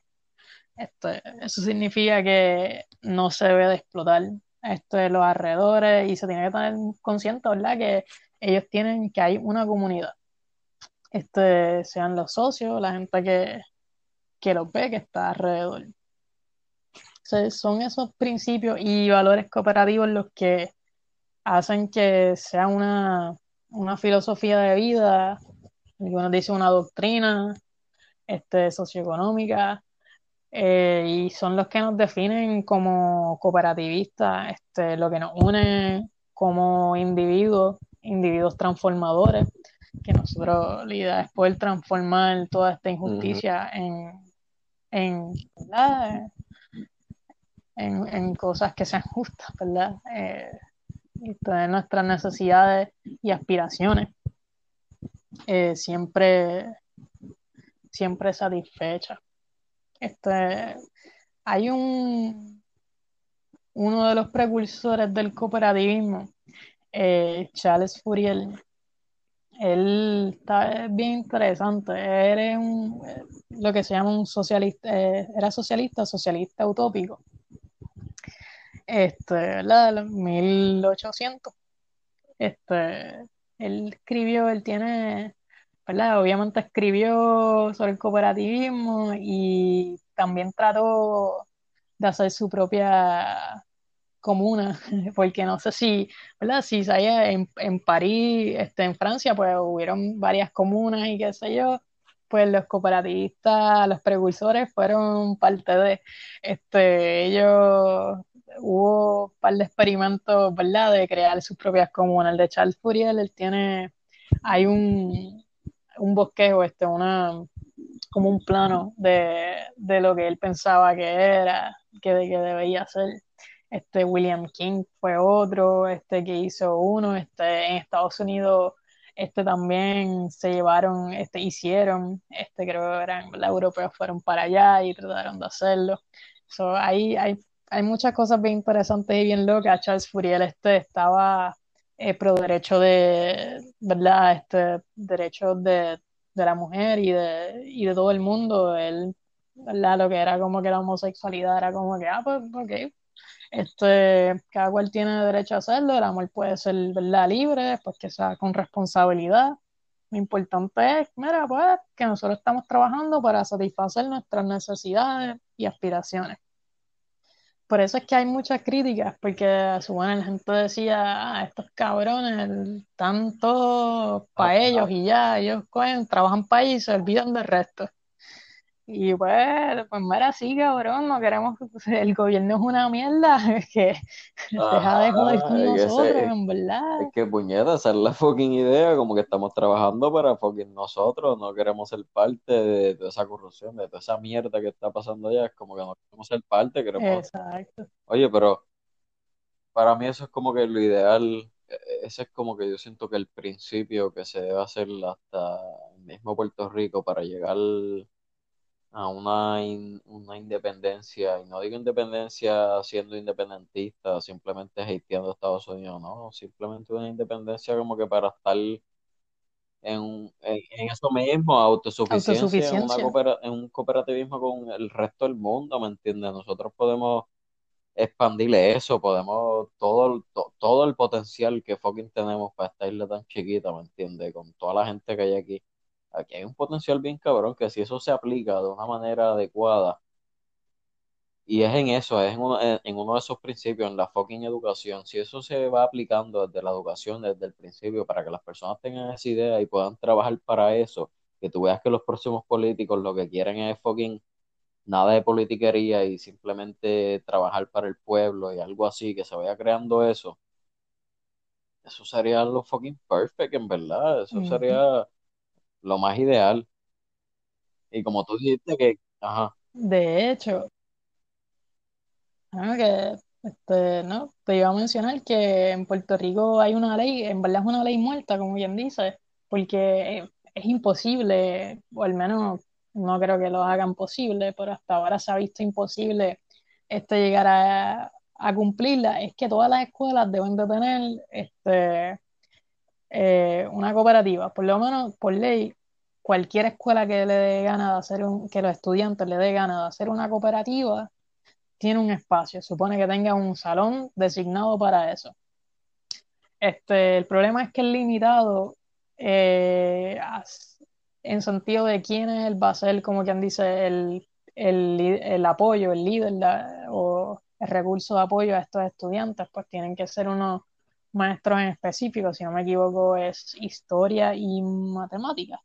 Speaker 2: Este, eso significa que no se debe de explotar este, los alrededores y se tiene que tener consciente, ¿verdad? Que ellos tienen, que hay una comunidad. Este, sean los socios, la gente que, que los ve, que está alrededor. Son esos principios y valores cooperativos los que hacen que sea una, una filosofía de vida, algunos dicen una doctrina este, socioeconómica, eh, y son los que nos definen como cooperativistas, este, lo que nos une como individuos, individuos transformadores, que nosotros la idea es poder transformar toda esta injusticia en, en, en cosas que sean justas, ¿verdad? Eh, tener nuestras necesidades y aspiraciones eh, siempre, siempre satisfechas. Este, hay un, uno de los precursores del cooperativismo, eh, Charles Fourier. Él está es bien interesante. Él es un, eh, lo que se llama un socialista, era socialista, socialista utópico. Este, ¿verdad? De los 1800. Este, él escribió, él tiene, ¿verdad? Obviamente escribió sobre el cooperativismo y también trató de hacer su propia comuna, [LAUGHS] porque no sé si, ¿verdad? Si sabía, en, en París, este, en Francia, pues hubieron varias comunas y qué sé yo, pues los cooperativistas, los precursores fueron parte de, este, ellos, hubo un par de experimentos, ¿verdad? De crear sus propias comunas. El de Charles Fourier, él tiene, hay un, un bosquejo, este, una, como un plano de, de lo que él pensaba que era, que, que debía ser. Este William King fue otro, este que hizo uno, este en Estados Unidos, este también se llevaron, este hicieron, este creo que eran los europeos fueron para allá y trataron de hacerlo. So, hay, hay, hay muchas cosas bien interesantes y bien locas. Charles Fourier este estaba eh, pro derecho de, ¿verdad? Este derecho de, de la mujer y de, y de todo el mundo. Él, ¿verdad? Lo que era como que la homosexualidad era como que, ah, pues, ok, este, cada cual tiene derecho a hacerlo, el amor puede ser, ¿verdad? Libre, pues que sea con responsabilidad. Lo importante es, mira, pues, que nosotros estamos trabajando para satisfacer nuestras necesidades y aspiraciones. Por eso es que hay muchas críticas, porque a su vez la gente decía, ah, estos cabrones están todos para ellos y ya, ellos cogen, trabajan para ellos y se olvidan del resto. Y pues, pues mira, sí, cabrón, no queremos, el gobierno es una mierda, [LAUGHS] que deja de joder con
Speaker 1: es
Speaker 2: nosotros,
Speaker 1: ese-
Speaker 2: en verdad.
Speaker 1: Es que puñeta, esa es la fucking idea, como que estamos trabajando para fucking nosotros, no queremos ser parte de toda esa corrupción, de toda esa mierda que está pasando allá, es como que no queremos ser parte, queremos...
Speaker 2: Exacto.
Speaker 1: Oye, pero para mí eso es como que lo ideal, eh, ese es como que yo siento que el principio que se debe hacer hasta el mismo Puerto Rico para llegar a una, in- una independencia, y no digo independencia siendo independentista, simplemente hateando a Estados Unidos, no, simplemente una independencia como que para estar en, en, eso mismo, autosuficiencia,
Speaker 2: Autosuficiencia.
Speaker 1: En, una en un cooperativismo con el resto del mundo, ¿me entiendes? Nosotros podemos expandirle eso, podemos todo, to- todo el potencial que fucking tenemos para esta isla tan chiquita, ¿me entiendes? Con toda la gente que hay aquí. Aquí hay un potencial bien cabrón que si eso se aplica de una manera adecuada, y es en eso, es en uno, en en uno de esos principios, en la fucking educación, si eso se va aplicando desde la educación, desde el principio, para que las personas tengan esa idea y puedan trabajar para eso, que tú veas que los próximos políticos lo que quieren es fucking nada de politiquería y simplemente trabajar para el pueblo y algo así, que se vaya creando eso, eso sería lo fucking perfect, en verdad, eso sería lo más ideal. Y como tú dijiste que, ajá,
Speaker 2: De hecho, que, este, no, te iba a mencionar que en Puerto Rico hay una ley, en verdad es una ley muerta, como bien dice, porque es imposible, o al menos no creo que lo hagan posible, pero hasta ahora se ha visto imposible este, llegar a, a cumplirla, es que todas las escuelas deben de tener este, eh, una cooperativa, por lo menos por ley, cualquier escuela que le dé gana de hacer un, que los estudiantes le dé gana de hacer una cooperativa, tiene un espacio, supone que tenga un salón designado para eso. Este, el problema es que es limitado eh, en sentido de quién es él va a ser, como quien dice, el, el, el apoyo, el líder o el recurso de apoyo a estos estudiantes, pues tienen que ser unos maestros en específico, si no me equivoco, es historia y matemáticas.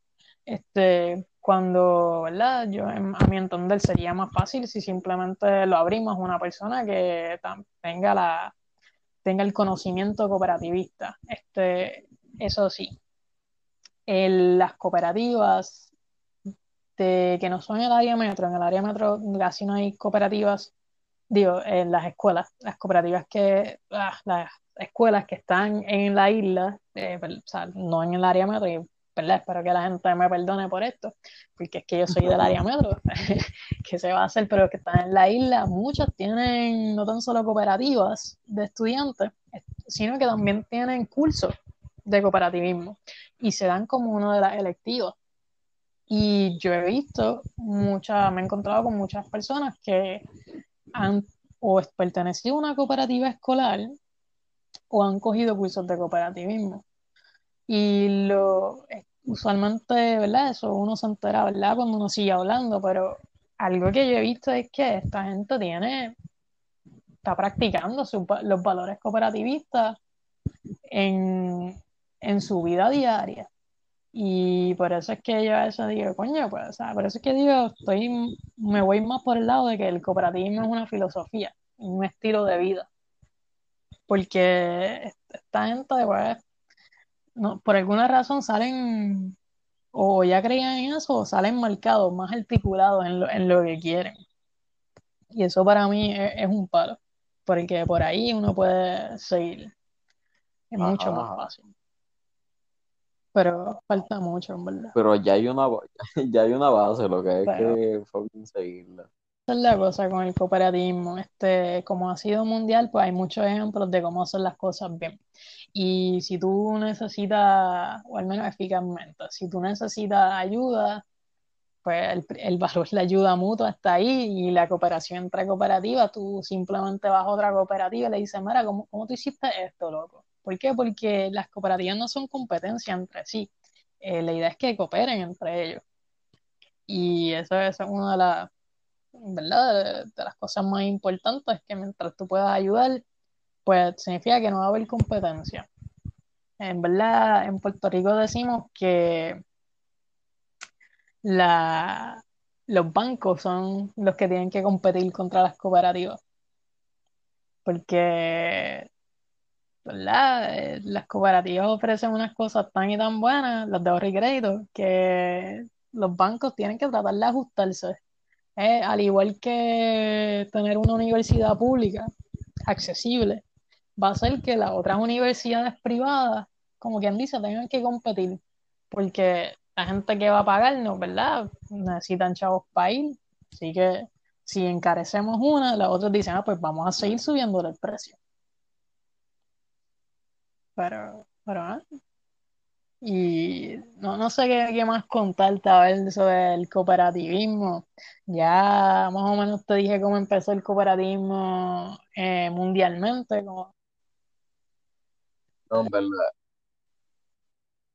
Speaker 2: Este, cuando, ¿verdad? Yo, en- a mi entender, sería más fácil si simplemente lo abrimos a una persona que tenga la, tenga el conocimiento cooperativista. Este, eso sí, las cooperativas de, que no son el área metro, en el área metro casi no hay cooperativas, digo, en las escuelas, las cooperativas que, ah, escuelas que están en la isla, eh, o sea, no en el área metro, y ¿verdad? espero que la gente me perdone por esto, porque es que yo soy del área [LAUGHS] metro, [LAUGHS] que se va a hacer, pero que están en la isla, muchas tienen no tan solo cooperativas de estudiantes, sino que también tienen cursos de cooperativismo y se dan como una de las electivas. Y yo he visto muchas, me he encontrado con muchas personas que han o pertenecido a una cooperativa escolar o han cogido cursos de cooperativismo. Y lo usualmente, ¿verdad? Eso uno se entera, ¿verdad? Cuando uno sigue hablando, pero algo que yo he visto es que esta gente tiene, está practicando va- los valores cooperativistas en, en su vida diaria. Y por eso es que yo a veces digo, coño, pues, o sea, por eso es que digo, estoy, me voy más por el lado de que el cooperativismo es una filosofía, un estilo de vida. Porque esta gente, pues, no, por alguna razón salen o ya creían en eso o salen marcados, más articulados en lo, en lo que quieren. Y eso para mí es, es un palo, porque por ahí uno puede seguir. Es
Speaker 1: Ajá,
Speaker 2: mucho más fácil. Pero falta mucho, en verdad.
Speaker 1: Pero ya hay una, [LAUGHS] ya hay una base, lo que hay
Speaker 2: Pero-
Speaker 1: que seguirla.
Speaker 2: Es la cosa con el cooperativismo. Este, como ha sido mundial, pues hay muchos ejemplos de cómo hacer las cosas bien. Y si tú necesitas, o al menos eficazmente, si tú necesitas ayuda, pues el, el valor la ayuda mutua está ahí y la cooperación entre cooperativas, tú simplemente vas a otra cooperativa y le dices, mira, ¿cómo, cómo tú hiciste esto, loco? ¿Por qué? Porque las cooperativas no son competencia entre sí. Eh, la idea es que cooperen entre ellos. Y eso, eso es una de las, ¿verdad? De, las cosas más importantes, que mientras tú puedas ayudar, pues significa que no va a haber competencia. En verdad, en Puerto Rico decimos que la, los bancos son los que tienen que competir contra las cooperativas. Porque, ¿verdad? Eh, Las cooperativas ofrecen unas cosas tan y tan buenas, las de ahorro y crédito, que los bancos tienen que tratar de ajustarse. Eh, al igual que tener una universidad pública accesible, va a ser que las otras universidades privadas, como quien dice, tengan que competir, porque la gente que va a pagarnos, ¿verdad? Necesitan chavos para ir, así que si encarecemos una, las otras dicen, ah, pues vamos a seguir subiendo el precio. Pero, pero, ah. Y no, no sé qué, qué más contarte a ver sobre el cooperativismo. Ya más o menos te dije cómo empezó el cooperativismo eh, mundialmente. Como...
Speaker 1: No, en verdad,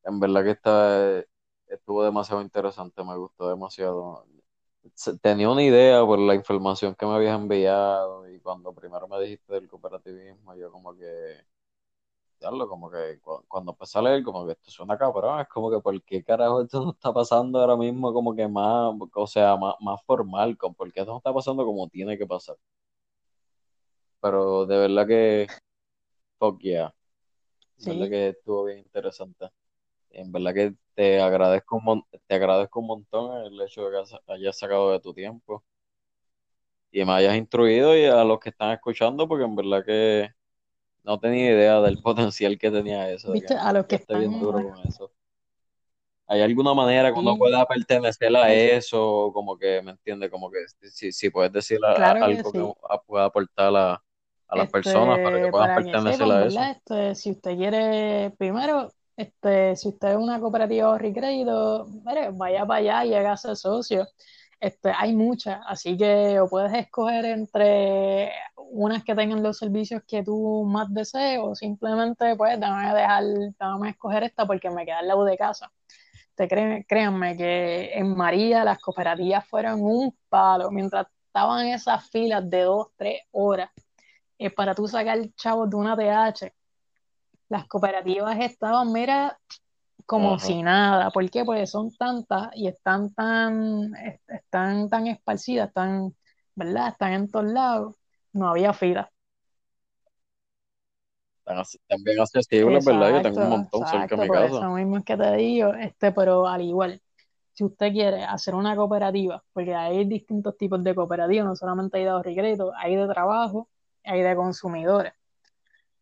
Speaker 1: en verdad que está, estuvo demasiado interesante, me gustó demasiado. Tenía una idea por la información que me habías enviado y cuando primero me dijiste del cooperativismo, yo como que, diablo, como que cu- cuando empecé a leer, como que esto suena cabrón, es como que ¿por qué carajo esto no está pasando ahora mismo como que más, o sea, más, más formal, con por qué esto no está pasando como tiene que pasar? Pero de verdad que, fuck yeah, de verdad que estuvo bien interesante. En verdad que te agradezco un mon- te agradezco un montón el hecho de que hayas sacado de tu tiempo y me hayas instruido y a los que están escuchando, porque en verdad que no tenía idea del potencial que tenía eso,
Speaker 2: viste, a los
Speaker 1: que esté bien
Speaker 2: están
Speaker 1: duro con eso. ¿Hay alguna manera que uno pueda pertenecer a eso? Como que, ¿me entiende? Como que si, si puedes decir
Speaker 2: claro
Speaker 1: algo que
Speaker 2: sí.
Speaker 1: pueda aportar a, a las personas para que
Speaker 2: Este,
Speaker 1: puedan
Speaker 2: para que
Speaker 1: pertenecer
Speaker 2: sepan,
Speaker 1: a eso.
Speaker 2: Este, si usted quiere, primero, este, si usted es una cooperativa de ahorro y crédito, mire, vaya para allá y hágase socio. Este, hay muchas, así que o puedes escoger entre unas que tengan los servicios que tú más desees o simplemente, pues, déjame dejar, déjame escoger esta porque me queda al lado de casa. Te creen, créanme que en María las cooperativas fueron un palo, mientras estaban esas filas de dos, tres horas para tú sacar chavos de una TH. Las cooperativas estaban, mira, como
Speaker 1: Ajá.
Speaker 2: si nada. ¿Por qué? Porque son tantas y están tan, est- están tan esparcidas, están, ¿verdad? Están en todos lados. No había fila.
Speaker 1: Ac- También accesibles, ¿verdad? Yo tengo un
Speaker 2: Exacto,
Speaker 1: montón cerca de mi
Speaker 2: por
Speaker 1: casa.
Speaker 2: eso mismo es que te digo, este, pero al igual, si usted quiere hacer una cooperativa, porque hay distintos tipos de cooperativas, no solamente hay de ahorro hay de trabajo, hay de consumidores.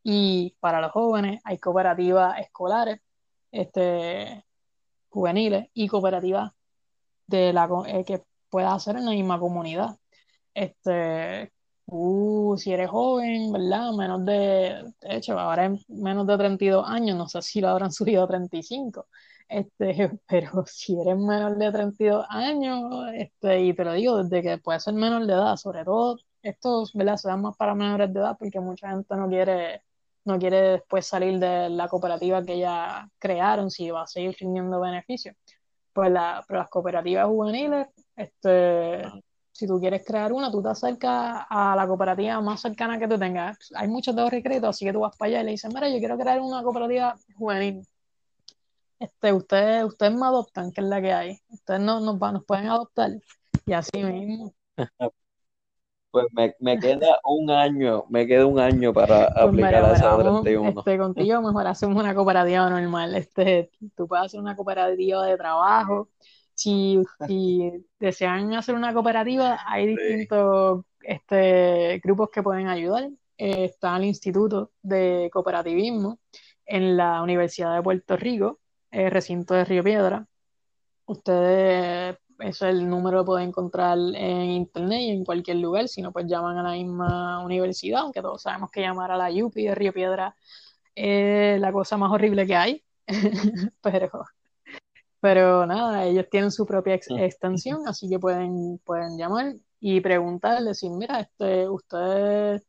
Speaker 2: Y para los jóvenes hay cooperativas escolares, este, juveniles y cooperativas de la, eh, que puedas hacer en la misma comunidad. Este, tú, si eres joven, ¿verdad? Menos de, de hecho, ahora en menos de 32 años, no sé si lo habrán [LAUGHS] subido a 35, este, [LAUGHS] pero si eres menor de 32 años, este, y te lo digo, desde que puede ser menor de edad, sobre todo estos, ¿verdad? Se dan más para menores de edad porque mucha gente no quiere, no quiere después salir de la cooperativa que ya crearon si va a seguir rindiendo beneficios. Pues la, pero las cooperativas juveniles, este, si tú quieres crear una, tú te acercas a la cooperativa más cercana que tú tengas. Hay muchos de y crédito, así que tú vas para allá y le dices, mira, yo quiero crear una cooperativa juvenil. Este, ustedes, ustedes me adoptan, que es la que hay. Ustedes no, nos, va- nos pueden adoptar. Y así mismo. [LAUGHS]
Speaker 1: Pues me, me queda un año, me queda un año para
Speaker 2: Pues
Speaker 1: aplicar a esa
Speaker 2: mira,
Speaker 1: de
Speaker 2: vamos,
Speaker 1: 31.
Speaker 2: este, contigo mejor hacemos una cooperativa normal. Este, tú puedes hacer una cooperativa de trabajo. Si, si desean hacer una cooperativa, hay
Speaker 1: Sí.
Speaker 2: distintos este, grupos que pueden ayudar. Eh, está el Instituto de Cooperativismo en la Universidad de Puerto Rico, eh, recinto de Río Piedra. Ustedes, eso el número lo pueden encontrar en internet y en cualquier lugar, si no, pues llaman a la misma universidad, aunque todos sabemos que llamar a la UPI de Río Piedra es la cosa más horrible que hay, [LAUGHS] pero, pero nada, ellos tienen su propia ex- extensión, así que pueden, pueden llamar y preguntar, decir, mira, este, ustedes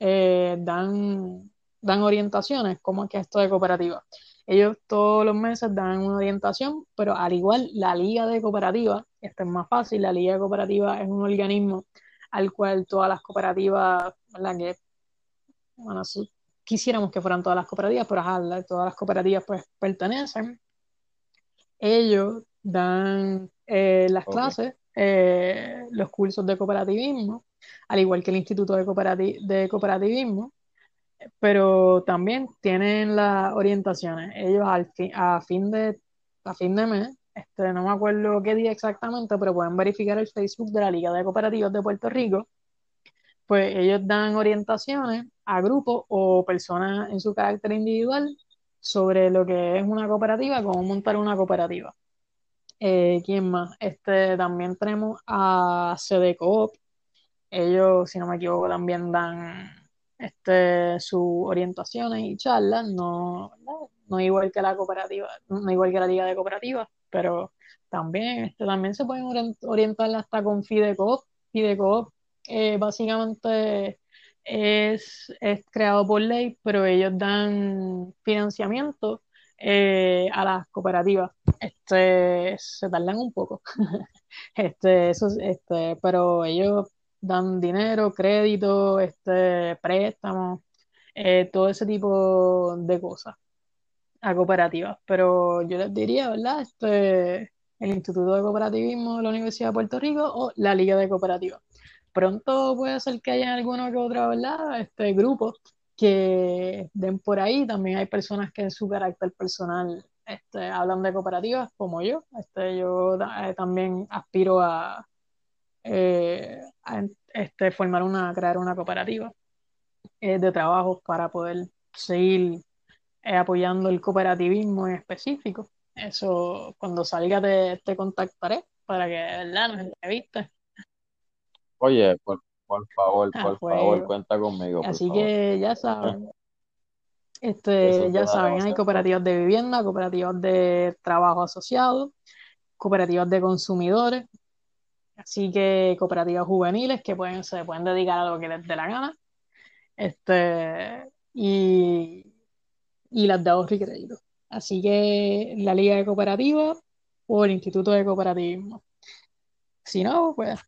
Speaker 2: eh, dan, dan orientaciones, ¿cómo es que esto de cooperativa? Ellos todos los meses dan una orientación, pero al igual la liga de cooperativas, esto es más fácil, la liga de cooperativas es un organismo al cual todas las cooperativas, ¿verdad? Que, bueno, quisiéramos que fueran todas las cooperativas, pero ajá, todas las cooperativas pues pertenecen. Ellos dan eh, las clases, eh, los cursos de cooperativismo, al igual que el Instituto de, Cooperati- de Cooperativismo pero también tienen las orientaciones. Ellos al fin, a fin de, a fin de mes, este, no me acuerdo qué día exactamente, pero pueden verificar el Facebook de la Liga de Cooperativas de Puerto Rico. Pues ellos dan orientaciones a grupos o personas en su carácter individual sobre lo que es una cooperativa, cómo montar una cooperativa. Eh, ¿quién más? Este, también tenemos a CDCOOP. Ellos, si no me equivoco, también dan este, sus orientaciones y charlas, no, no, igual que la cooperativa, no igual que la liga de cooperativas, pero también, este, también se pueden orientar hasta con Fidecoop. Fidecoop eh, básicamente es, es creado por ley, pero ellos dan financiamiento eh, a las cooperativas. Este, se tardan un poco. [LAUGHS] este, eso, este, pero ellos dan dinero, crédito, este, préstamos, eh, todo ese tipo de cosas a cooperativas. Pero yo les diría, ¿verdad? Este, el Instituto de Cooperativismo de la Universidad de Puerto Rico o la Liga de Cooperativas. Pronto puede ser que haya alguno que otro, ¿verdad? Este grupo que den por ahí. También hay personas que en su carácter personal este, hablan de cooperativas, como yo. Este, yo eh, también aspiro a, eh, este, formar una, crear una cooperativa eh, de trabajo para poder seguir apoyando el cooperativismo en específico. Eso, cuando salga te, te contactaré para que, ¿verdad? Nos entrevistes.
Speaker 1: Oye, por, por favor, ah, por favor, cuenta conmigo.
Speaker 2: Así que ya saben. Este, ya saben, hay cooperativas de vivienda, cooperativas de trabajo asociado, cooperativas de consumidores, así que cooperativas juveniles que pueden, se pueden dedicar a lo que les dé la gana. Este, y, y las de ahorro y crédito. Así que la Liga de Cooperativas o el Instituto de Cooperativismo. Si no, pues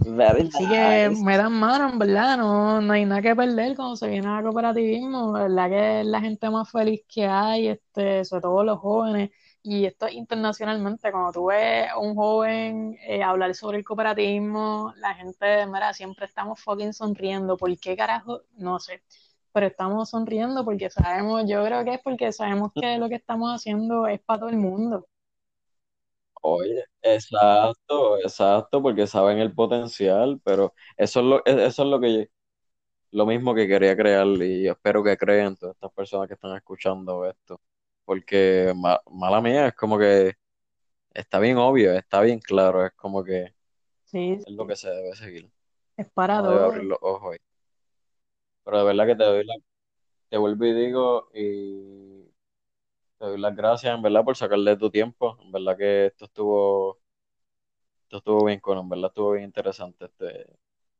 Speaker 2: Así que me dan mano, en verdad, no, no hay nada que perder cuando se viene al cooperativismo, verdad que es la gente más feliz que hay, este, sobre todo los jóvenes, y esto internacionalmente, cuando tú ves un joven eh, hablar sobre el cooperativismo, la gente, mira, siempre estamos fucking sonriendo, ¿por qué carajo? No sé, pero estamos sonriendo porque sabemos, yo creo que es porque sabemos que lo que estamos haciendo es para todo el mundo.
Speaker 1: Oye, exacto, exacto, porque saben el potencial, pero eso es lo, e, eso es lo que lo mismo que quería crear y espero que creen todas estas personas que están escuchando esto, porque mala mía es como que está bien obvio, está bien claro, es como que
Speaker 2: sí,
Speaker 1: es lo que se debe seguir.
Speaker 2: Es para
Speaker 1: no abrir los ojos Pero de verdad que te doy la, te vuelvo y digo y te doy las gracias, en verdad, por sacarle tu tiempo. En verdad que esto estuvo, esto estuvo bien con, en verdad estuvo bien interesante. Este,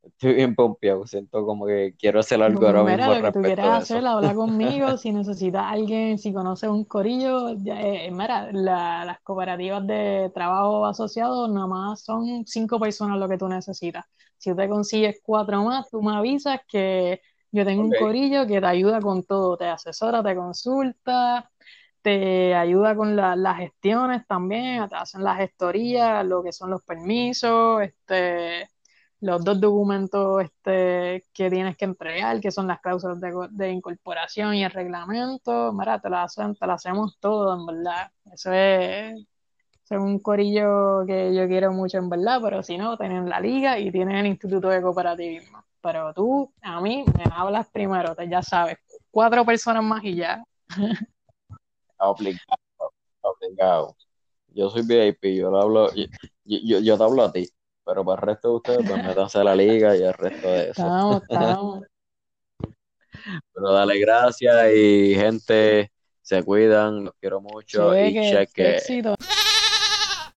Speaker 1: estoy bien pompeado, siento como que quiero hacer algo ahora
Speaker 2: mira,
Speaker 1: mismo
Speaker 2: lo que tú quieras hacer, habla conmigo, [LAUGHS] si necesitas alguien, si conoces un corillo, eh, mira, las cooperativas de trabajo asociado nada más son cinco personas lo que tú necesitas. Si te consigues cuatro más, tú me avisas que yo tengo un corillo que te ayuda con todo, te asesora, te consulta, te ayuda con las gestiones también, te hacen las gestorías, lo que son los permisos, este, los dos documentos este, que tienes que entregar, que son las cláusulas de, incorporación y el reglamento, mira, te lo hacen, te lo hacemos todo, en verdad. Eso es, un corillo que yo quiero mucho, en verdad, pero si no, tienen la liga y tienen el Instituto de Cooperativismo. Pero tú, a mí, me hablas primero, te, ya sabes, cuatro personas más y ya.
Speaker 1: Obligado, obligado. Yo soy VIP, yo, hablo, yo, yo, te hablo a ti, pero para el resto de ustedes, pues métanse a la liga y el resto de eso.
Speaker 2: Estamos, estamos. [LAUGHS]
Speaker 1: pero dale gracias y gente, se cuidan, los quiero mucho y cheque.